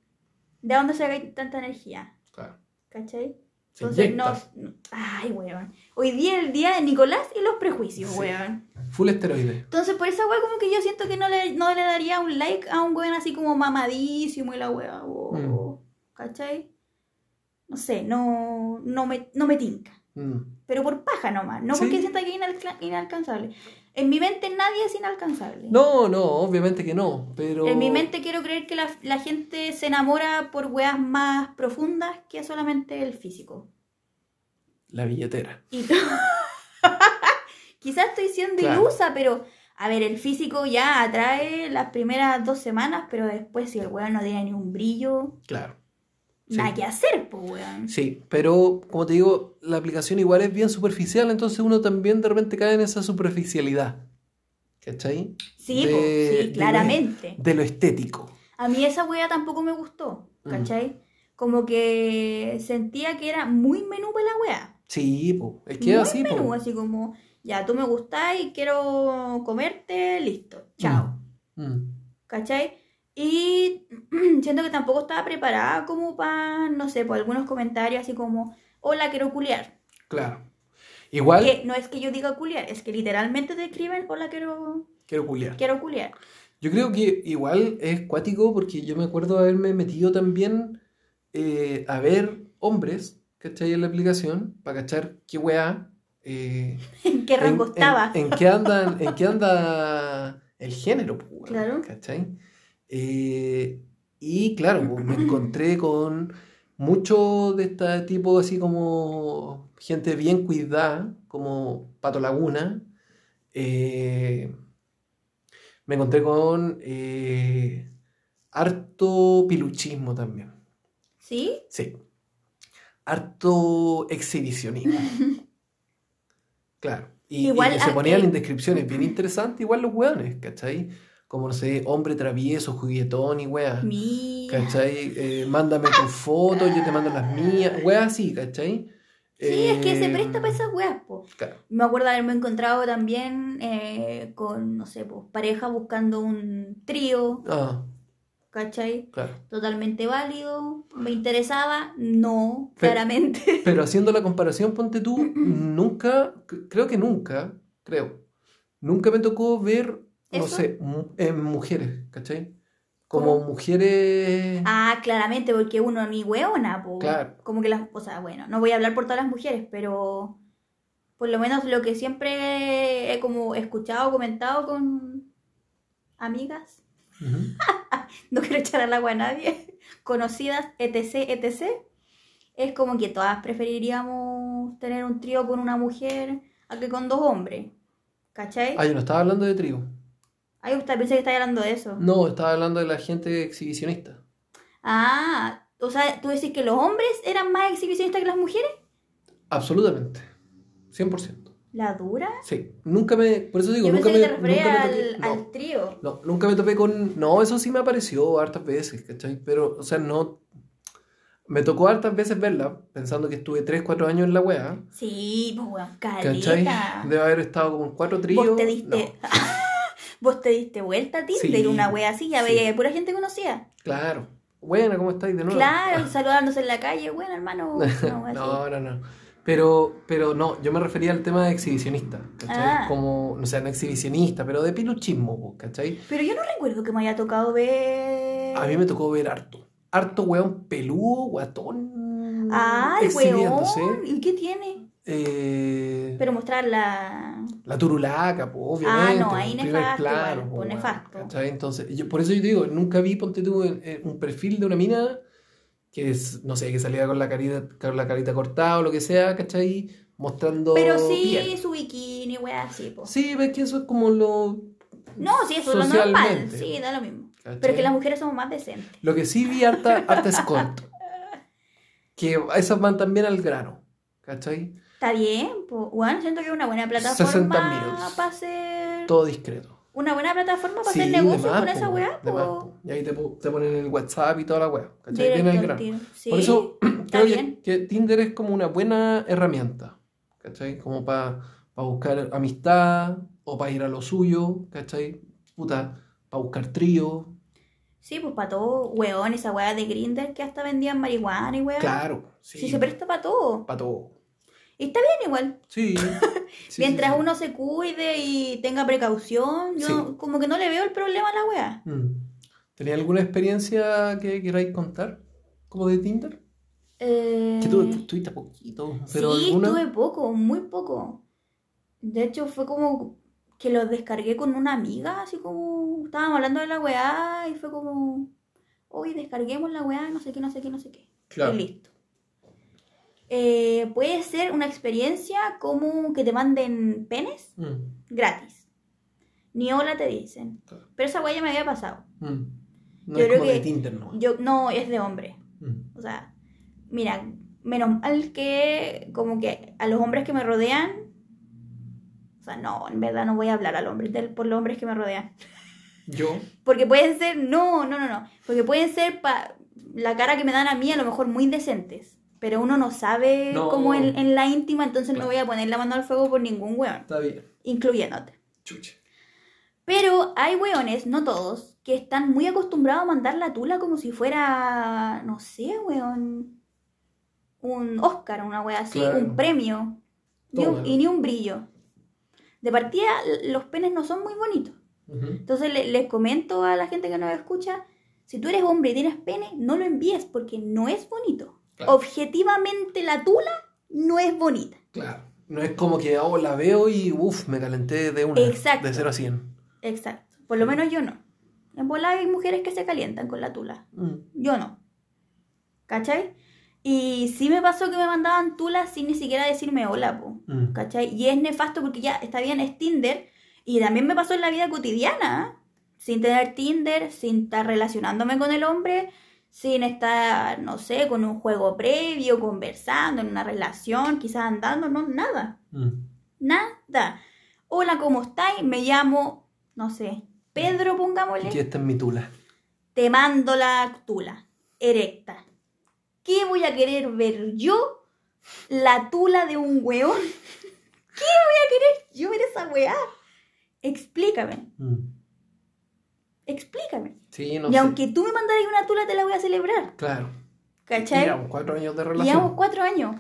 ¿De dónde saca tanta energía? claro. ¿Cachai? Se Entonces, no, inyecta. no- Ay, weón. Hoy día es el día de Nicolás y los prejuicios, Sí. weón. Full esteroide. Entonces, por esa weón, como que yo siento que no le, no le daría un like a un weón así como mamadísimo y la weón. Mm. ¿Cachai? No sé, no, no, me, no me tinca. Mm. Pero por paja nomás, no Sí. porque sienta que es inalca- inalcanzable. En mi mente nadie es inalcanzable. No, no, obviamente que no, pero... En mi mente quiero creer que la, la gente se enamora por weas más profundas que solamente el físico. La billetera. Y Quizás estoy siendo Claro. ilusa, pero a ver, el físico ya atrae las primeras dos semanas, pero después si el weón no tiene ni un brillo, Claro. Sí. nada que hacer, pues weón. Sí, pero como te digo, la aplicación igual es bien superficial, entonces uno también de repente cae en esa superficialidad. ¿Cachai? Sí, De- po, de- sí, claramente. De lo estético. A mí esa wea tampoco me gustó, Mm. ¿cachai? Como que sentía que era muy menú para la wea. Sí, po. es que muy así, po. menú, así como, ya, tú me gustás y quiero comerte, listo, chao. Mm. ¿Cachai? Y siento que tampoco estaba preparada como para, no sé, por algunos comentarios así como, hola, quiero culiar. Claro. Igual Que no es que yo diga culiar, es que literalmente te escriben, hola, quiero, quiero culiar. quiero culiar. Yo creo que igual es cuático porque yo me acuerdo haberme metido también eh, a ver hombres, ¿cachai? En la aplicación, para cachar qué weá. eh, ¿En qué rango en, estaba? En, en qué anda, en qué anda el género, pues, Claro. ¿cachai? Eh, y claro, pues, me encontré con mucho de este tipo, así como gente bien cuidada, como Pato Laguna. Eh, me encontré con eh, harto piluchismo también. ¿Sí? Sí. Harto exhibicionismo. Claro. Y, Igual y se ponían en descripciones bien interesantes, igual los weones, ¿cachai? Como, no sé, hombre travieso, juguetón y weas. Mira. ¿Cachai? Eh, mándame tus fotos, yo te mando las mías. Weas así, ¿cachai? Sí, es que se Eh, presta para esas weas, po. Claro. Me acuerdo haberme encontrado también eh, con, no sé, pues, pareja buscando un trío, Ah, ¿cachai? claro. Totalmente válido. ¿Me interesaba? No, Pero- claramente. Pero haciendo la comparación, ponte tú, nunca, creo que nunca, creo, nunca me tocó ver, no ¿Eso? sé, en mujeres, ¿cachai? Como ¿Cómo? mujeres... Ah, claramente, porque uno ni po. Claro. Como que las, o sea, bueno, no voy a hablar por todas las mujeres, pero por lo menos lo que siempre he como escuchado, comentado con amigas, no quiero echar al agua a nadie, conocidas, etc, etc, es como que todas preferiríamos tener un trío con una mujer a que con dos hombres, ¿cachai? Ah, yo no estaba hablando de trío. Ay, usted pensé que estaba hablando de eso. No, estaba hablando de la gente exhibicionista. Ah, o sea, tú decís que los hombres eran más exhibicionistas que las mujeres. Absolutamente. 100%. ¿La dura? Sí. Nunca me... Por eso digo, Yo nunca pensé me, que te nunca me al. No. al trío. No, nunca me topé con... No, eso sí me apareció hartas veces, ¿cachai? Pero, o sea, no... Me tocó hartas veces verla, pensando que estuve 3, 4 años en la wea. Sí, pues weón, ¿Cachai? caleta. Debe haber estado como en cuatro tríos. Vos te diste. Vos te diste vuelta a Tinder, Sí, una wea así, ya sí. veía que pura gente conocía. No, claro. Buena, ¿cómo estáis de nuevo? Claro, saludándose en la calle, bueno, hermano. no, no, no. Pero, pero no, yo me refería al tema de exhibicionista, ¿cachai? Ah. Como, no sé, no exhibicionista, pero de piluchismo, ¿cachai? Pero yo no recuerdo que me haya tocado ver. A mí me tocó ver harto. Harto weón peludo, guatón. Exhibiéndose. weón. ¿Y qué tiene? Eh, Pero mostrar la. La turulaca, pues, obviamente. Ah, no, ahí nefasto plano, igual, po, pues, nefasto. Entonces, yo, por eso yo te digo, nunca vi, ponte tú, en un perfil de una mina que es, no sé, que salía con la carita, con la carita cortada o lo que sea, ¿cachai? Mostrando Pero sí, piel. su bikini, wea así, po. Sí, ves que eso es como lo... No, sí, eso es lo normal. Sí, da lo mismo. ¿cachai? Pero es que las mujeres somos más decentes. Lo que sí vi harta, harta escort. Que esas van también al grano, ¿cachai? Está bien, pues. Bueno, siento que es una buena 60 plataforma para hacer. Todo discreto. Una buena plataforma para Sí, hacer de negocio más, con esa weá, pues. po. Y ahí te, te ponen el WhatsApp y toda la weá, ¿cachai? Viene tiro. Sí, Por eso creo que, Tinder es como una buena herramienta, ¿cachai? Como para buscar amistad o para ir a lo suyo, ¿cachai? Puta, para buscar trío, Sí, pues para todo, weón, esa weá de Grinder que hasta vendían marihuana y weá. claro, sí, Sí, se presta para todo. para todo. Y está bien igual. Sí. sí, Mientras sí, sí. uno se cuide y tenga precaución, yo como que no le veo el problema a la weá. Mm. ¿Tenía alguna experiencia que queráis contar? ¿Como de Tinder? Eh, Que tú estuviste poquito, pero sí, alguna... tuve poco, muy poco. De hecho, fue como que lo descargué con una amiga, así como estábamos hablando de la weá y fue como, hoy descarguemos la weá, no sé qué, no sé qué, no sé qué. Claro. Y listo. Eh, puede ser una experiencia como que te manden penes Mm, gratis. Ni hola te dicen. claro. Pero esa weá ya me había pasado. Mm. No Yo es creo como de que- Tinder, ¿no? Yo, no, es de hombre. Mm. O sea, mira, menos mal que como que a los hombres que me rodean, o sea, no, en verdad no voy a hablar al hombre, del- por los hombres que me rodean. Yo, Porque pueden ser, no, no, no, no, porque pueden ser pa, la cara que me dan a mí a lo mejor muy decentes, pero uno no sabe No. cómo en, en la íntima, entonces no voy a poner la mano al fuego por ningún weón, está bien. incluyéndote. Chucha. Pero hay weones, no todos, que están muy acostumbrados a mandar la tula como si fuera, no sé, weón, un Oscar, una wea así, Claro. un premio, ni un- y ni un brillo. De partida, los penes no son muy bonitos. Entonces le- les comento a la gente que nos escucha, si tú eres hombre y tienes pene, no lo envíes porque no es bonito. Claro. Objetivamente la tula no es bonita. Claro. No es como que oh, la veo y uff, me calenté de una. Exacto. De 0 a 100. Exacto. Por lo menos yo no. En bola hay mujeres que se calientan con la tula. Mm. Yo no. ¿Cachai? Y sí me pasó que me mandaban tulas sin ni siquiera decirme hola, po. Mm. ¿Cachai? Y es nefasto porque ya está bien, es Tinder. Y también me pasó en la vida cotidiana. ¿eh? Sin tener Tinder, sin estar relacionándome con el hombre, sin estar, no sé, con un juego previo, conversando, en una relación, quizás andando, no, nada. Mm. Nada. Hola, ¿cómo estáis? Me llamo, no sé, Pedro, pongámosle. Aquí está en mi tula. Te mando la tula, erecta. ¿Qué voy a querer ver yo? La tula de un weón. ¿Qué voy a querer yo ver esa weá? Explícame, Mm. explícame. Sí, no y sé. aunque tú me mandaras una tula, te la voy a celebrar. Claro. ¿Cachai? Llevamos cuatro años de relación. Llevamos cuatro años.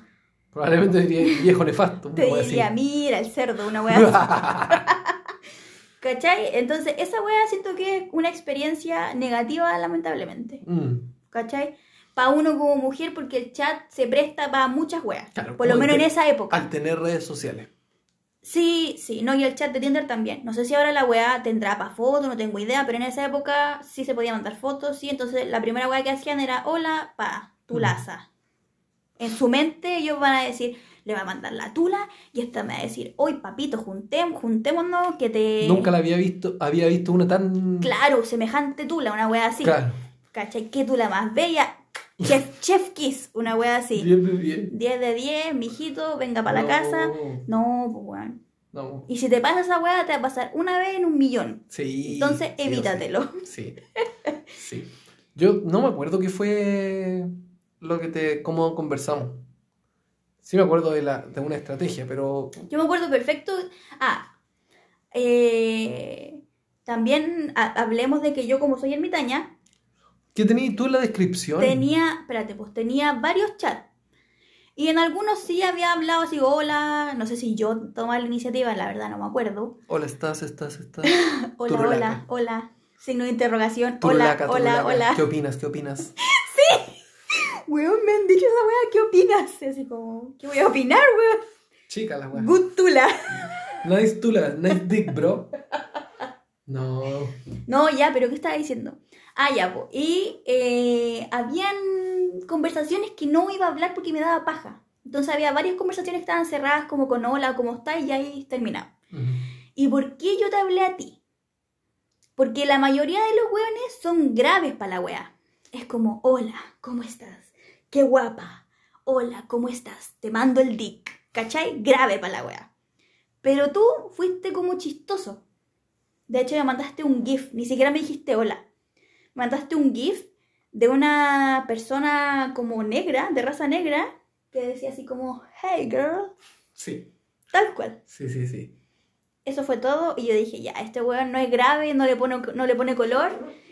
Probablemente diría viejo nefasto. Te diría, así. mira, el cerdo, una weá. ¿Cachai? Entonces, esa weá siento que es una experiencia negativa, lamentablemente. Mm. ¿Cachai? Para uno como mujer, porque el chat se presta para muchas weas. Claro, Por lo menos en esa época. Al tener redes sociales. Sí, sí, no, y el chat de Tinder también. No sé si ahora la weá tendrá para fotos, no tengo idea, pero en esa época sí se podía mandar fotos, sí. Entonces la primera weá que hacían era, hola, pa, Mm. tulaza. En su mente ellos van a decir, le va a mandar la tula, y esta me va a decir, hoy papito, juntemos, juntémonos, que te... Nunca la había visto, había visto una tan. Claro, semejante tula, una weá así. Claro. ¿Cachai? ¿Qué tula más bella? Chef, chef Kiss, una weá así. Bien, bien, bien. 10 de 10, mijito, venga para No. la casa. No, pues weón. No. Y si te pasa esa weá, te va a pasar una vez en un millón. Sí. Entonces, sí. evítatelo. Sí. Sí. Yo no me acuerdo qué fue lo que te. cómo conversamos. Sí me acuerdo de, la, de una estrategia, pero. Yo me acuerdo perfecto. Ah, eh, también ha- hablemos de que yo, como soy ermitaña, ¿Qué tenías tú en la descripción? tenía, espérate, pues tenía varios chats. Y en algunos sí había hablado así, hola, no sé si yo tomaba la iniciativa, la verdad no me acuerdo. Hola, estás, estás, estás. Hola, hola, hola. Signo de interrogación. Turulaca, hola, hola, turulaca. hola. ¿Qué opinas? ¿Qué opinas? Weón, me han dicho esa weá, ¿qué opinas? Así como, ¿qué voy a opinar, weón? Chica la weá. Good tula. Nice tula, nice dick, bro. No. No, ya, pero ¿qué estaba diciendo? Ah, ya, po. Y eh, habían conversaciones que no iba a hablar porque me daba paja. Entonces había varias conversaciones que estaban cerradas como con hola, ¿cómo estás? Y ahí terminaba. ¿Y por qué yo te hablé a ti? Porque la mayoría de los weones son graves para la wea. Es como, hola, ¿cómo estás? Qué guapa. Hola, ¿cómo estás? Te mando el dick. ¿Cachai? Grave para la wea. Pero tú fuiste como chistoso. De hecho, me mandaste un GIF, ni siquiera me dijiste hola. Mandaste un GIF de una persona como negra, de raza negra, que decía así como, hey girl, Sí, tal cual. sí, sí, sí. Eso fue todo y yo dije, ya, este weón no es grave, no le pone, no le pone color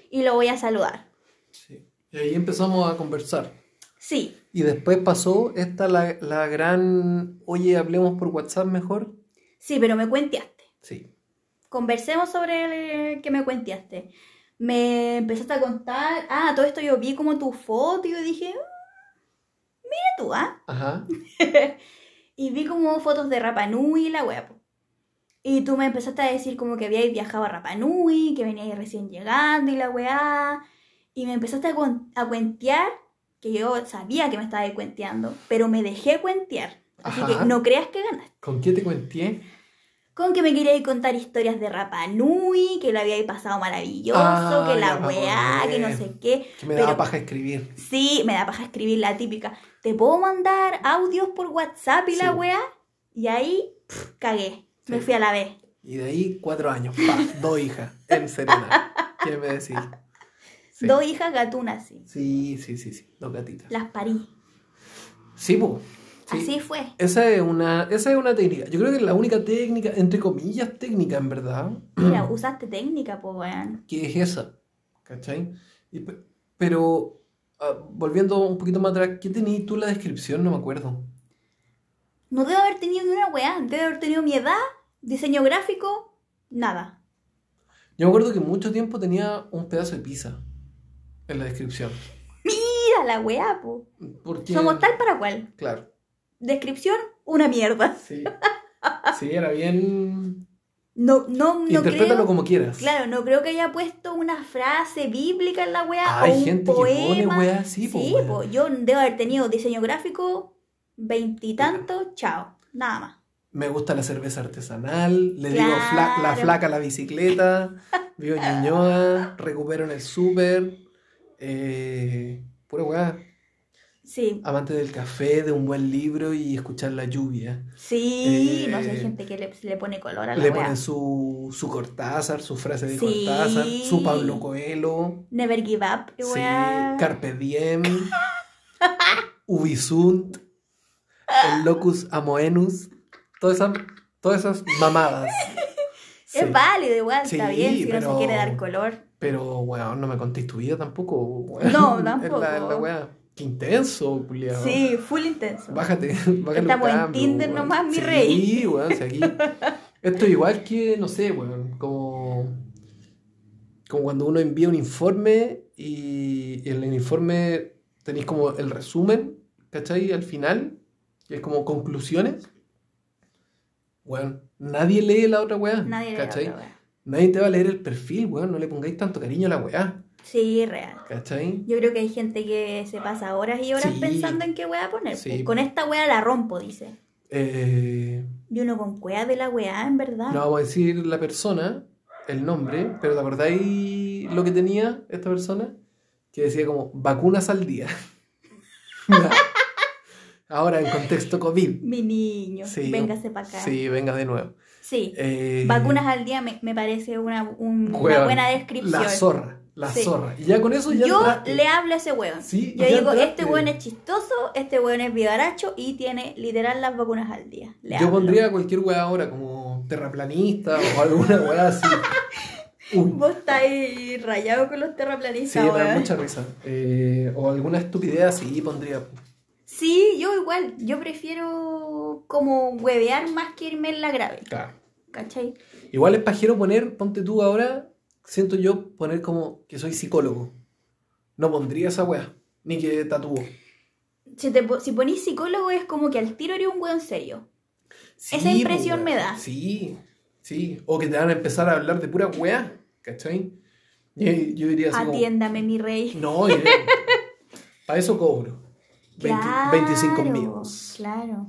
y lo voy a saludar. sí. Y ahí empezamos a conversar. Sí, Y después pasó esta la, la gran, oye, hablemos por WhatsApp mejor. sí, pero me cuenteaste. Sí. Conversemos sobre el que me cuenteaste. Me empezaste a contar, ah, todo esto yo vi como tu foto y yo dije, "Ah, mira tú, ¿ah? Ajá. Y vi como fotos de Rapa Nui y la wea. Y tú me empezaste a decir como que habíais viajado a Rapa Nui, que veníais recién llegando y la weá. Y me empezaste a, a cuentear, que yo sabía que me estaba cuenteando, pero me dejé cuentear. Así Ajá. que no creas que ganaste. ¿Con qué te cuenté? Con que me queríais contar historias de Rapa Nui, que lo habíais pasado maravilloso, Ah, que la weá, que no sé qué. Que me daba Pero- paja escribir. Sí, me da paja escribir la típica. ¿Te puedo mandar audios por WhatsApp y la weá? Y ahí, pff, cagué. Me fui a la vez. Y de ahí cuatro años. Pa, dos hijas. En Serena. ¿Qué me decís? Sí. Dos hijas gatunas, sí. Sí, sí, sí, sí. Dos gatitas. Las parí. Sí, pues. Sí. Así fue. Esa es una, esa es una técnica. Yo creo que es la única técnica, entre comillas, técnica en verdad, Mira, usaste técnica, pues weón. que es esa. ¿Cachai? Y pero, ah, volviendo un poquito más atrás, ¿qué tenías tú en la descripción? No me acuerdo. No debo haber tenido ni una weá. Debo haber tenido mi edad, diseño gráfico, nada. Yo me acuerdo que mucho tiempo tenía un pedazo de pizza en la descripción. Mira la weá, po. Porque, Somos tal para cual. Claro. Descripción, una mierda. Sí. Sí, era bien. No, no, no Interprétalo creo. como quieras. Claro, no creo que haya puesto una frase bíblica en la weá Hay o un gente que pone poema. weá así, po, Sí, weón. po, yo debo haber tenido diseño gráfico veintitantos, chao, nada más. Me gusta la cerveza artesanal, le digo fla- la flaca a la bicicleta, vivo en Ñuñoa, recupero en el súper, eh, pura weá, Sí, amante del café, de un buen libro y escuchar la lluvia. sí, Eh, no sé, hay gente que le, le pone color a la Le weá. ponen su, su Cortázar, su frase de Sí. Cortázar, su Pablo Coelho, Never give up, sí. Carpe Diem, Ubisunt, el Locus Amoenus, todas esas, todas esas mamadas. Sí. Es válido igual, está bien si no se quiere dar color. Pero, weón, no me contéis tu vida tampoco, weón. No, En la- tampoco. en la. Qué intenso, culiao. Sí, full intenso. Bájate, bájate Estamos un en cambio, Tinder weón. nomás, mi sí, rey. Sí, weón, sí, aquí. Esto es igual que, no sé, weón, como, como cuando uno envía un informe y, y en el informe tenéis como el resumen, ¿cachai? Al final, que es como conclusiones. Weón, nadie lee la otra weá, Nadie le da ¿cachai? otra weá. Nadie te va a leer el perfil, weón, no le pongáis tanto cariño a la weá, Sí, real. ¿cachai? Yo creo que hay gente que se pasa horas y horas Sí. pensando en qué weá poner. Sí. pues. Con esta weá la rompo, dice. Eh, Y uno con cuea de la weá, en verdad. no vamos a decir la persona, el nombre, pero ¿te acordáis lo que tenía esta persona? Que decía como vacunas al día. Ahora en contexto COVID. Mi niño, Sí, véngase para acá. Sí, venga de nuevo. Sí. Eh, Vacunas al día me, me parece una, un- una buena descripción. La zorra, la Sí. zorra. Y ya con eso ya Yo entraste. le hablo a ese weón. Sí, Yo ya digo, entraste. este weón es chistoso, este weón es vivaracho y tiene literal las vacunas al día. Le Yo hablo. pondría cualquier weá ahora como terraplanista o alguna weá así. Uy. Vos estáis rayado con los Sí, terraplanistas, me da mucha risa. Eh, o alguna estupidez así pondría. Sí, yo igual. Yo prefiero como huevear más que irme en la grave. Claro. ¿Cachai? Igual es pajero poner, ponte tú ahora, siento yo poner como que soy psicólogo. No pondría esa weá, ni que tatúo. Si, te, si ponís psicólogo es como que al tiro eres un weón serio. Esa impresión po, me da. Sí, sí. O que te van a empezar a hablar de pura weá, ¿cachai? Y yo diría así como, Atiéndame, mi rey. no, para eso cobro. 20 Claro, 25 mimos. Claro.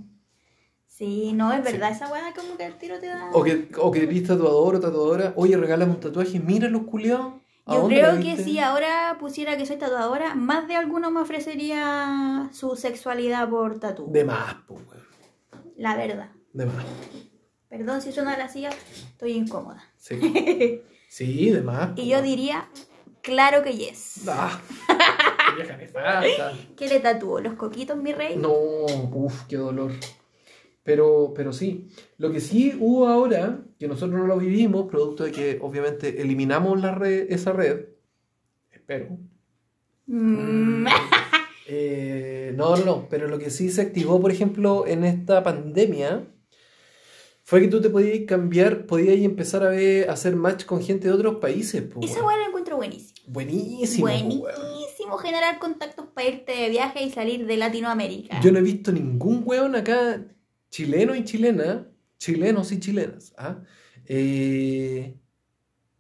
Sí, no, es verdad, esa weá como que al tiro te da. O que, o que eres tatuador o tatuadora, oye, regálame un tatuaje, mira los culiados. ¿A Yo creo que si ahora pusiera que soy tatuadora, más de alguno me ofrecería su sexualidad por tatu. De más, pues, weón. La verdad. De más. Perdón si suena la silla, estoy incómoda. Sí. Sí, de más. Y yo diría, claro que yes. Ah, vieja nefasta. ¿Qué le tatúo? ¿Los coquitos, mi rey? No, uff, qué dolor. Pero, pero sí, lo que sí hubo ahora, que nosotros no lo vivimos, producto de que obviamente eliminamos la red, esa red, espero. Mm. Eh, no, no, no, pero lo que sí se activó, por ejemplo, en esta pandemia, fue que tú te podías cambiar, podías empezar a ver, a hacer match con gente de otros países. po, Esa weá la encuentro buenísima. Buenísimo. po, weón. Buenísimo buenísimo generar contactos para irte de viaje y salir de Latinoamérica. Yo no he visto ningún weón acá, chileno y chilena, chilenos y chilenas, ¿ah? Eh,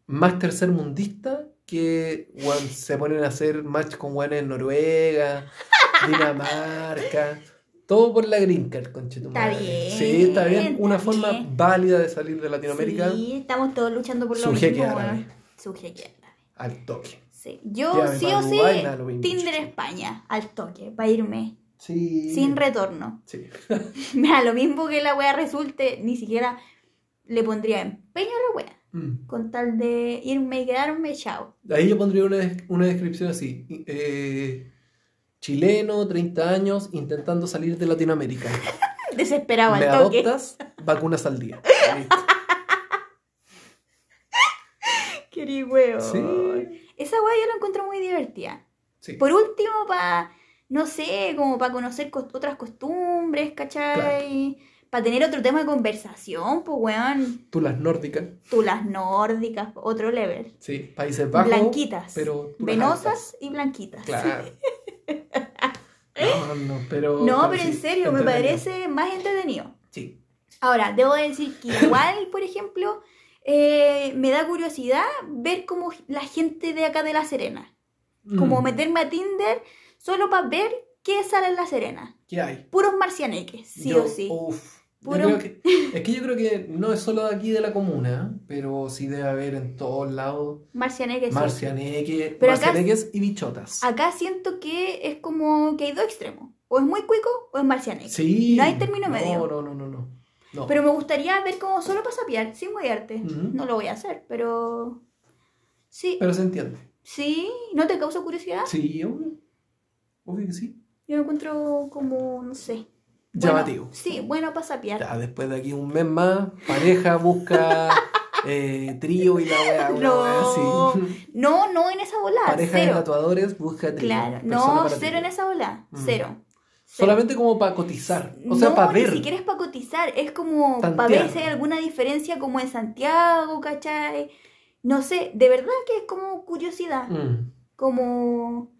más tercermundista que se ponen a hacer match con weones en Noruega, Dinamarca. Todo por la green card, conchetumare. Está bien, Sí, está bien. está Una forma bien. válida de salir de Latinoamérica Sí, estamos todos luchando por lo mismo. árabe. weón. Su jeque árabe. al toque. Sí. Yo sí o sí, Tinder. España, al toque, para irme, Sí. sin retorno. Sí. Me da lo mismo que la wea resulte, ni siquiera le pondría empeño a la wea. Mm. Con tal de irme y quedarme, chao. Ahí yo pondría una, una descripción así. eh, chileno, 30 años, intentando salir de Latinoamérica. Desesperado Me al toque. adoptas, vacunas al día. Weón. Sí. Esa wea yo la encuentro muy divertida. Sí. Por último, para, no sé, como para conocer otras costumbres, ¿cachai? Para tener otro tema de conversación, pues weón. Tú las nórdicas, Tú las nórdicas, otro level. sí. Países Bajos. blanquitas. pero venosas y blanquitas. Claro. No, no, pero. No, pero en serio, me parece más entretenido. Sí. Ahora, debo decir que igual, por ejemplo, eh, me da curiosidad ver cómo la gente de acá de La Serena. Como Mm, meterme a Tinder solo para ver qué sale en La Serena. ¿Qué hay? Puros marcianeques, sí Yo- o sí. uf. Puro- que- es que yo creo que no es solo de aquí de la comuna, pero sí debe haber en todos lados Marcianeques. sí. marcianeques, Pero acá- marcianeques y bichotas. Acá siento que es como que hay dos extremos. O es muy cuico o es marcianeque. Sí. No hay término no, medio. No, no, no, no. no. Pero me gustaría ver cómo solo para sapear, sin. Ujú. No lo voy a hacer, pero... Sí, Pero se entiende. sí, ¿no te causa curiosidad? Sí, obvio. Obvio que sí. Yo lo encuentro como, no sé. Llamativo. Bueno, sí, bueno para sapear. Ya, después de aquí un mes más, pareja busca eh, trío y la weá. una No. No, no en esa volada, Pareja de cero. tatuadores busca trío. Claro, no, cero en esa volada, Mm. cero. Cero. Solamente como para cotizar. O sea, no, para ver. ni siquiera es para cotizar, es como para ver si hay alguna diferencia como en Santiago, ¿cachai? No sé, de verdad que es como curiosidad. Mm. Como,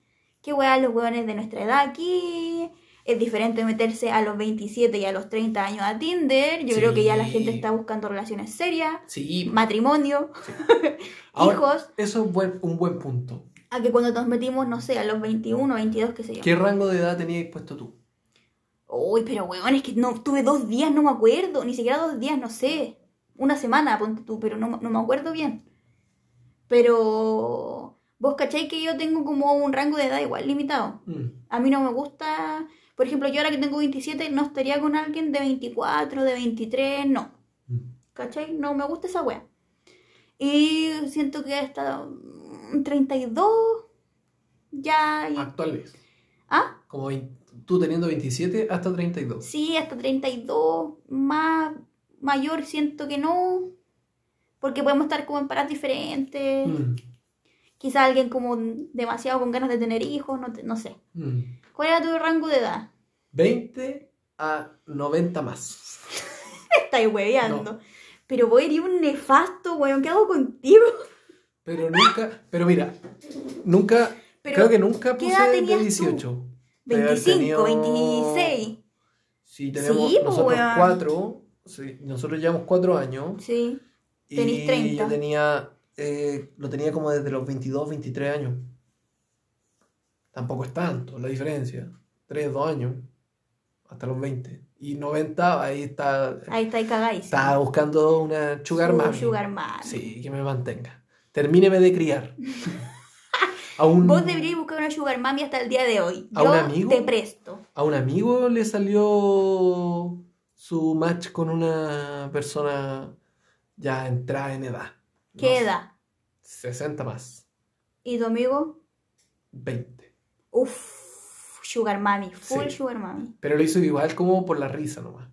qué weá los weones de nuestra edad aquí. Es diferente meterse a los 27 y a los 30 años a Tinder. Yo Sí. creo que ya la gente está buscando relaciones serias, Sí. matrimonio, Ahora, hijos. Eso es buen- un buen punto. A que cuando nos metimos, no sé, a los 21, 22, qué sé yo. ¿Qué rango de edad tenías puesto tú? Uy, pero weón, es que no, tuve dos días, no me acuerdo. Ni siquiera dos días, no sé. Una semana, ponte tú, pero no, no me acuerdo bien. Pero vos cacháis que yo tengo como un rango de edad igual limitado. Mm. A mí no me gusta, por ejemplo, yo ahora que tengo 27 no estaría con alguien de 24, de 23, no. Mm. ¿Cachai? No me gusta esa wea. Y siento que hasta mm, 32 ya... Actuales. ¿Ah? Como tú teniendo 27 hasta 32. Sí, hasta 32, más mayor siento que no, porque podemos estar como en paras diferentes. Mm. Quizá alguien como demasiado con ganas de tener hijos, no, te- no sé. Mm. ¿Cuál era tu rango de edad? 20 a 90 más. Estáis hueveando. Pero voy a ir un nefasto, weón. ¿Qué hago contigo? Pero nunca, pero mira, nunca, Pero, creo que nunca ¿qué puse edad de tenías tú? 18. Debe haber 25, tenido- 26. Sí, tenemos Sí, nosotros weón. cuatro, sí, nosotros llevamos cuatro años. Sí. Y Tenís 30. yo tenía, eh, lo tenía como desde los 22, 23 años. Tampoco es tanto la diferencia. 3, 2 años. Hasta los 20. Y 90, ahí está, Ahí está, ahí cagáis. está buscando una sugar mami. Sugar mami. Sí, que me mantenga. Termíneme de criar. A un, Vos deberíais buscar una sugar mami hasta el día de hoy. ¿A Yo un amigo? te presto. a un amigo le salió su match con una persona ya entrada en edad. ¿Qué No sé, edad? 60 más. ¿Y tu amigo? 20. Uff, Sugar Mami, full Sí. Sugar Mami. Pero lo hizo igual como por la risa nomás.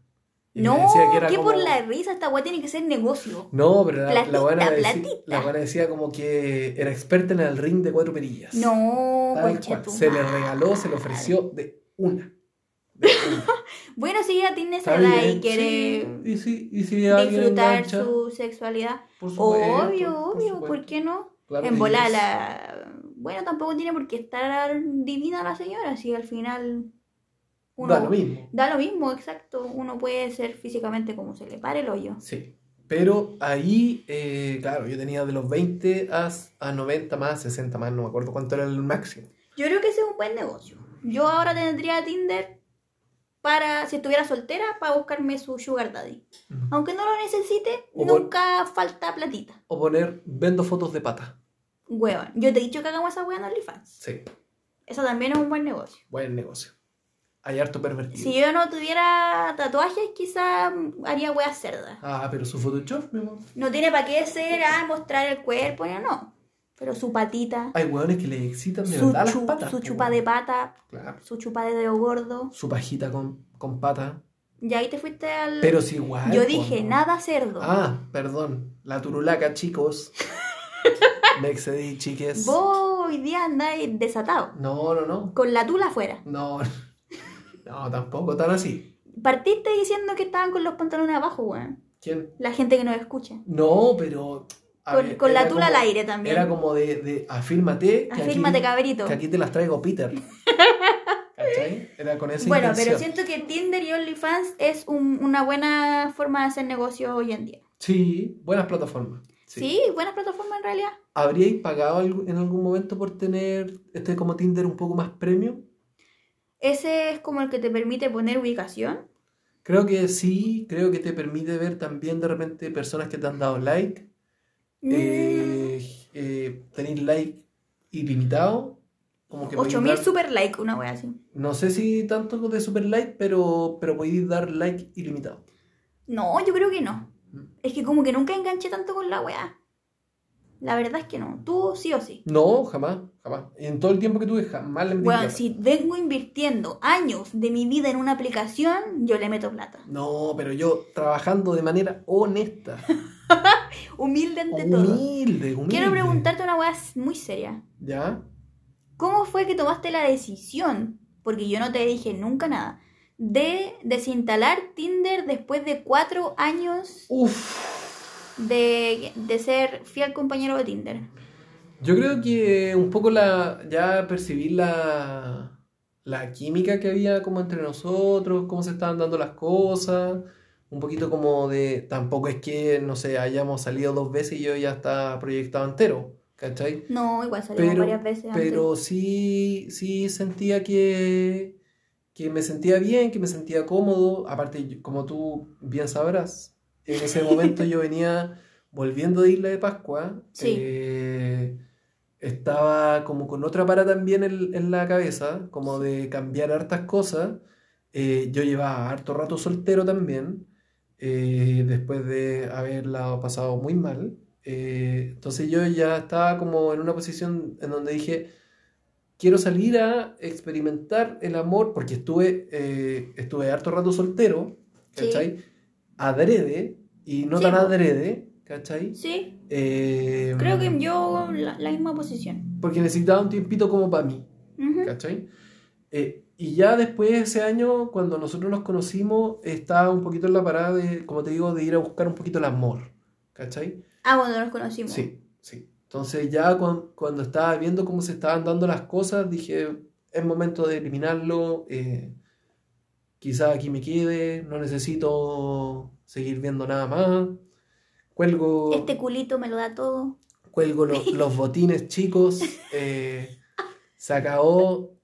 Y No, que que como- por la risa esta weá tiene que ser negocio. No, pero la, Platita, la buena decía, platita. la buena decía como que era experta en el ring de cuatro perillas. No, cual. Se le regaló, se le ofreció de una. De una. Bueno, si ya tiene esa edad y quiere sí, y si, y si disfrutar engancha, su sexualidad, por supuesto, obvio, por obvio, supuesto. ¿por qué no? Claro en volar la bueno, tampoco tiene por qué estar divina la señora, si al final uno Da lo mismo. da lo mismo, exacto. Uno puede ser físicamente como se le pare el hoyo. Sí. Pero ahí, eh, claro, yo tenía de los 20 a, a 90 más, 60 más, no me acuerdo cuánto era el máximo. Yo creo que ese es un buen negocio. Yo ahora tendría Tinder para, si estuviera soltera, para buscarme su sugar daddy. Aunque no lo necesite, O nunca falta platita. O poner, vendo fotos de pata. Huevan. Yo te he dicho que hagamos esa hueá en OnlyFans. Sí, Eso también es un buen negocio. buen negocio. Hay harto pervertido. Si yo no tuviera tatuajes, quizás haría weas cerdas. Ah, pero su Photoshop, mi amor. No tiene para qué ser, ah, mostrar el cuerpo, no. Pero su patita, Hay hueones que le excitan de su, verdad las patas. su chupa de pata, Claro. su chupa de dedo gordo. Su pajita con, con pata. Y ahí te fuiste al... Pero si igual. yo dije, nada cerdo. Ah, perdón. La turulaca, chicos. Me excedí, chiques. Vos hoy día andáis desatado. No, no, no. Con la tula afuera. No, no, tampoco tan así. Partiste diciendo que estaban con los pantalones abajo, weón. ¿Quién? La gente que nos escucha. No, pero. Con, ver, con la tula al aire también. Era como de, de afírmate. que Afírmate, aquí, cabrito. Que aquí te las traigo, Peter. ¿Cachai? Era con esa Bueno, intención. pero siento que Tinder y OnlyFans es un- una buena forma de hacer negocios hoy en día. Sí, buenas plataformas. Sí. Sí, buenas plataformas en realidad. ¿Habríais pagado en algún momento por tener este como Tinder un poco más premium? Ese es como el que te permite poner ubicación. Creo que sí, creo que te permite ver también de repente personas que te han dado like. Eh, eh, tenéis like ilimitado. Como que podéis 8000 dar- super like, una wea así. No sé si tanto de super like, pero, pero podéis dar like ilimitado. No, yo creo que no. Mm. Es que como que nunca enganché tanto con la wea. La verdad es que no. Tú sí o sí. No, jamás, jamás. En todo el tiempo que tuve, jamás le metí Bueno, plata. si vengo invirtiendo años de mi vida en una aplicación, yo le meto plata. No, pero yo trabajando de manera honesta. Humilde ante todo. Humilde, humilde. Quiero preguntarte una wea muy seria. ¿Ya? ¿Cómo fue que tomaste la decisión? Porque yo no te dije nunca nada. De desinstalar Tinder después de cuatro años Uf. de, de ser fiel compañero de Tinder. Yo creo que un poco la ya percibí la, la química que había como entre nosotros, cómo se estaban dando las cosas, un poquito como de, tampoco es que, no sé, hayamos salido dos veces y yo ya está proyectado entero, ¿cachai? No, igual salimos Pero, varias veces antes. pero sí, sí sentía que, que me sentía bien, que me sentía cómodo. Aparte, como tú bien sabrás, en ese momento yo venía volviendo de Isla de Pascua. Sí. eh, estaba como con otra para también en, en la cabeza, como de cambiar hartas cosas. Eh, yo llevaba harto rato soltero también, eh, después de haberla pasado muy mal. Eh, entonces yo ya estaba como en una posición en donde dije, quiero salir a experimentar el amor, porque estuve, eh, estuve harto rato soltero, Sí. ¿cachai? Adrede, y no Sí, tan adrede, ¿cachai? Sí, Eh, creo que yo la, la misma posición. Porque necesitaba un tiempito como para mí, Ujú. ¿cachai? Eh, y ya después de ese año, cuando nosotros nos conocimos, estaba un poquito en la parada de, como te digo, de ir a buscar un poquito el amor, ¿cachai? Ah, cuando nos conocimos. Sí, sí. Entonces ya cuan- cuando estaba viendo cómo se estaban dando las cosas, dije, es momento de eliminarlo, eh, quizá aquí me quede, no necesito seguir viendo nada más. Cuelgo, Este culito me lo da todo. cuelgo lo- los botines chicos, eh, se acabó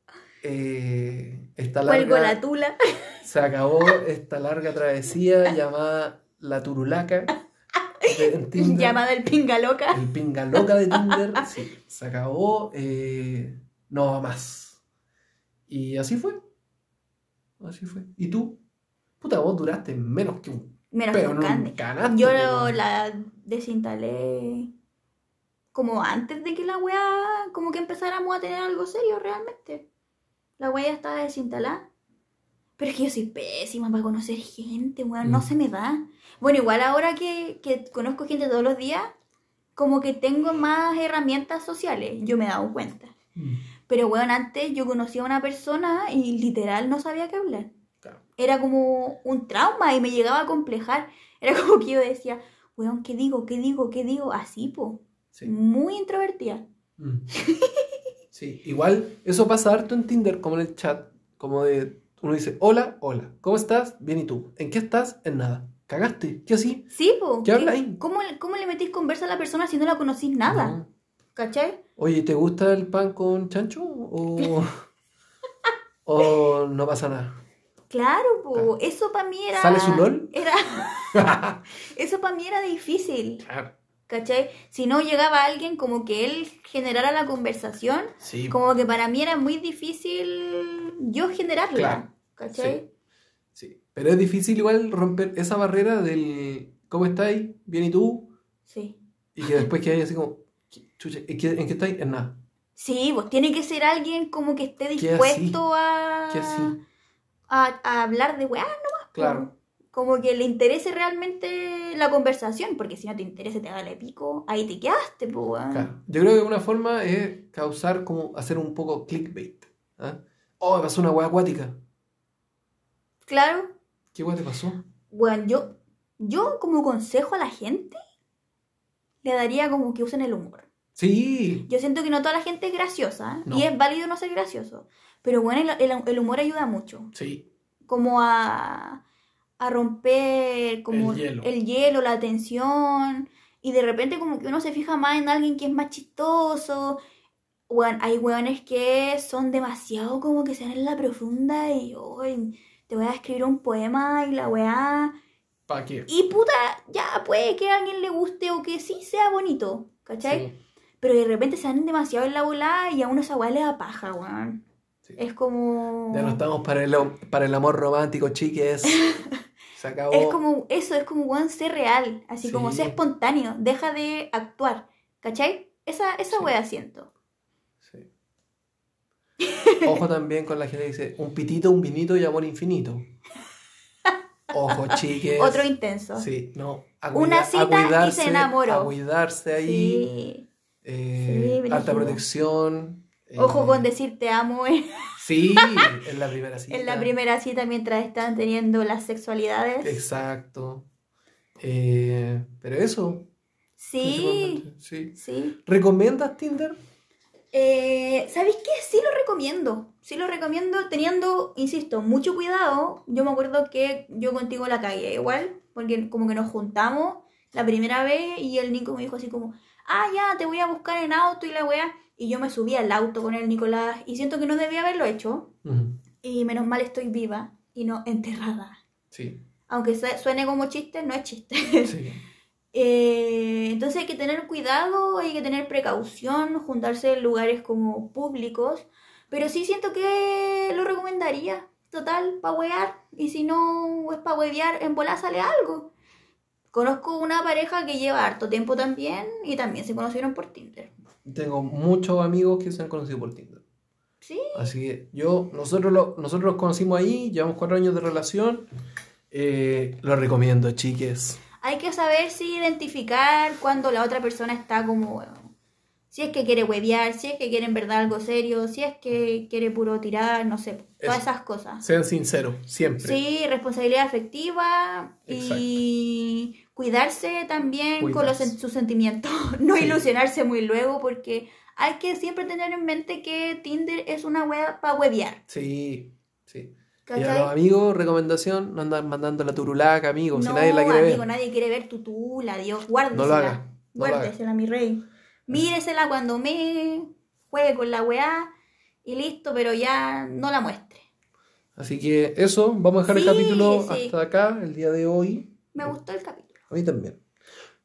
eh, esta larga, la tula. se acabó esta larga travesía llamada La Turulaca de- en Tinder. Llamada el pinga loca. El pinga loca de Tinder, sí, se acabó, eh, no va más. Y así fue. Así fue. ¿Y tú? Puta, vos duraste menos que un Menos pero que un canasto, Yo pero- la desinstalé como antes de que la weá, como que empezáramos a tener algo serio realmente. La weá ya estaba desinstalada. Pero es que yo soy pésima para conocer gente, weón, no Mm. se me da. Bueno, igual ahora que, que conozco gente todos los días, como que tengo más herramientas sociales, yo me he dado cuenta. Mm, Pero weón, antes yo conocía a una persona y literal no sabía qué hablar claro. era como un trauma y me llegaba a complejar. Era como que yo decía, weón, ¿qué digo? ¿Qué digo? ¿Qué digo? Así, po. Sí. Muy introvertida. Mm. Sí, igual eso pasa harto en Tinder, como en el chat, como de, uno dice, hola, hola, ¿cómo estás? Bien, ¿y tú? ¿En qué estás? En nada. ¿Cagaste? ¿Qué así? Sí, po. ¿Qué habla ahí? ¿Cómo, ¿Cómo le metís conversa a la persona si no la conocís nada? No. ¿Cachai? Oye, ¿te gusta el pan con chancho? ¿O, o no pasa nada? Claro, po. Eso para mí era. ¿Sale su LOL? Era. Eso para mí era difícil. Claro. ¿Cachai? Si no llegaba alguien como que él generara la conversación, Sí. como que para mí era muy difícil yo generarla. Claro. ¿Cachai? Sí. Pero es difícil igual romper esa barrera del ¿cómo estáis? ¿Bien y tú? Sí. Y que después que hay así como, chucha, ¿en qué, en qué estáis? En nada. Sí, pues tiene que ser alguien como que esté así? dispuesto a, ¿Qué así? a, a hablar de weá nomás. Claro. Como que le interese realmente la conversación, porque si no te interesa te haga el pico, ahí te quedaste, pues. Claro. Yo creo que una forma es causar como hacer un poco clickbait. ¿ah? Oh, me pasó una hueá acuática. Claro. ¿Qué hueá te pasó? Bueno, yo, yo como consejo a la gente, le daría como que usen el humor. Sí. Yo siento que no toda la gente es graciosa, ¿eh? No. y es válido no ser gracioso. Pero bueno, el, el- el humor ayuda mucho. Sí. Como a, a romper como El hielo. el hielo, la tensión. Y de repente como que uno se fija más en alguien que es más chistoso. Bueno, hay weones que son demasiado como que se dan en la profunda y "Ay, te voy a escribir un poema y la weá. ¿Para qué? Y puta, ya puede que a alguien le guste o que sí sea bonito, ¿cachai? Sí. Pero de repente se dan demasiado en la volada y a uno esa weá le da paja, weón. Sí. Es como. Ya no estamos para el, para el amor romántico, chiques. Se acabó. Es como eso, es como weón, ser real. Así como ser espontáneo. Deja de actuar. ¿Cachai? Esa, esa Sí. weá siento. Sí. Ojo también con la gente que dice un pitito, un vinito y amor infinito. Ojo, chiques. Otro intenso. Sí, no. A Una cita a y se enamoró. A cuidarse ahí. Sí. eh, Sí, alta brígido. Protección. eh, Ojo con decir te amo en, Sí, en la primera cita. en la primera cita mientras están teniendo las sexualidades. Exacto. Eh, pero eso. Sí, Sí. sí. ¿Recomiendas Tinder? Eh, ¿Sabéis qué? Sí lo recomiendo. Sí lo recomiendo teniendo, insisto, mucho cuidado. Yo me acuerdo que yo contigo la cagué igual, porque como que nos juntamos la primera vez y el Nico me dijo así como, ah, ya, te voy a buscar en auto y la weá. Y yo me subí al auto con el Nicolás y siento que no debía haberlo hecho. Y menos mal estoy viva y no enterrada. Sí, Aunque su- suene como chiste, no es chiste. sí. Eh, entonces hay que tener cuidado, hay que tener precaución, juntarse en lugares como públicos, pero sí siento que lo recomendaría, total, para huear, y si no es para huevear, en bola sale algo. Conozco una pareja que lleva harto tiempo también y también se conocieron por Tinder. Tengo muchos amigos que se han conocido por Tinder. Sí, Así que yo, nosotros, lo, nosotros los conocimos ahí, llevamos cuatro años de relación. Eh, lo recomiendo, chiques. hay que saber si identificar cuando la otra persona está como, bueno, si es que quiere huevear, si es que quiere en verdad algo serio, si es que quiere puro tirar, no sé, todas Eso. esas cosas. Sean sinceros, siempre. Sí, responsabilidad afectiva y cuidarse también con los, sus sentimientos. No Sí. ilusionarse muy luego porque hay que siempre tener en mente que Tinder es una web para huevear. Sí, sí. Y a ¿Cachai? los amigos, recomendación, no andan mandando la turulaca, amigos, no, si nadie la quiere amigo, ver. nadie quiere ver tu tula, Dios, guárdesela. No lo haga, no guárdesela, mi rey. Míresela cuando me juegue con la weá y listo, pero ya no la muestre. Así que eso, vamos a dejar el capítulo sí. hasta acá, el día de hoy. Me gustó el capítulo. A mí también.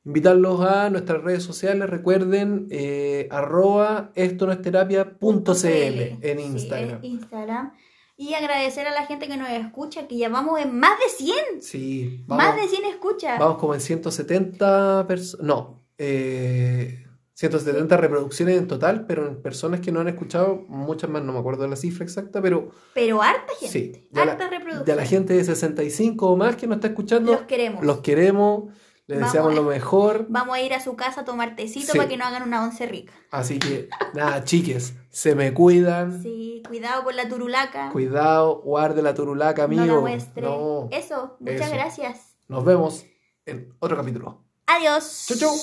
Invitarlos a nuestras redes sociales, recuerden, eh, arroba esto no es terapia punto cl en Instagram. Instagram. Y agradecer a la gente que nos escucha, que ya vamos en más de 100. Sí, Más vamos, de 100 escuchas. vamos como en 170 personas, no, eh, 170 reproducciones en total, pero en personas que no han escuchado, muchas más, no me acuerdo de la cifra exacta, pero Pero harta gente. sí, de la, harta reproducción. de la gente de 65 o más que nos está escuchando, Los queremos. los queremos, les Vamos deseamos a- lo mejor. Vamos a ir a su casa a tomar tecito Sí. para que nos hagan una once rica. Así que, nada, chiques, se me cuidan. Sí, cuidado con la turulaca. Cuidado, guarde la turulaca, amigo. No la muestre. No. Eso, muchas Eso. gracias. Nos vemos en otro capítulo. Adiós. Chau, chau.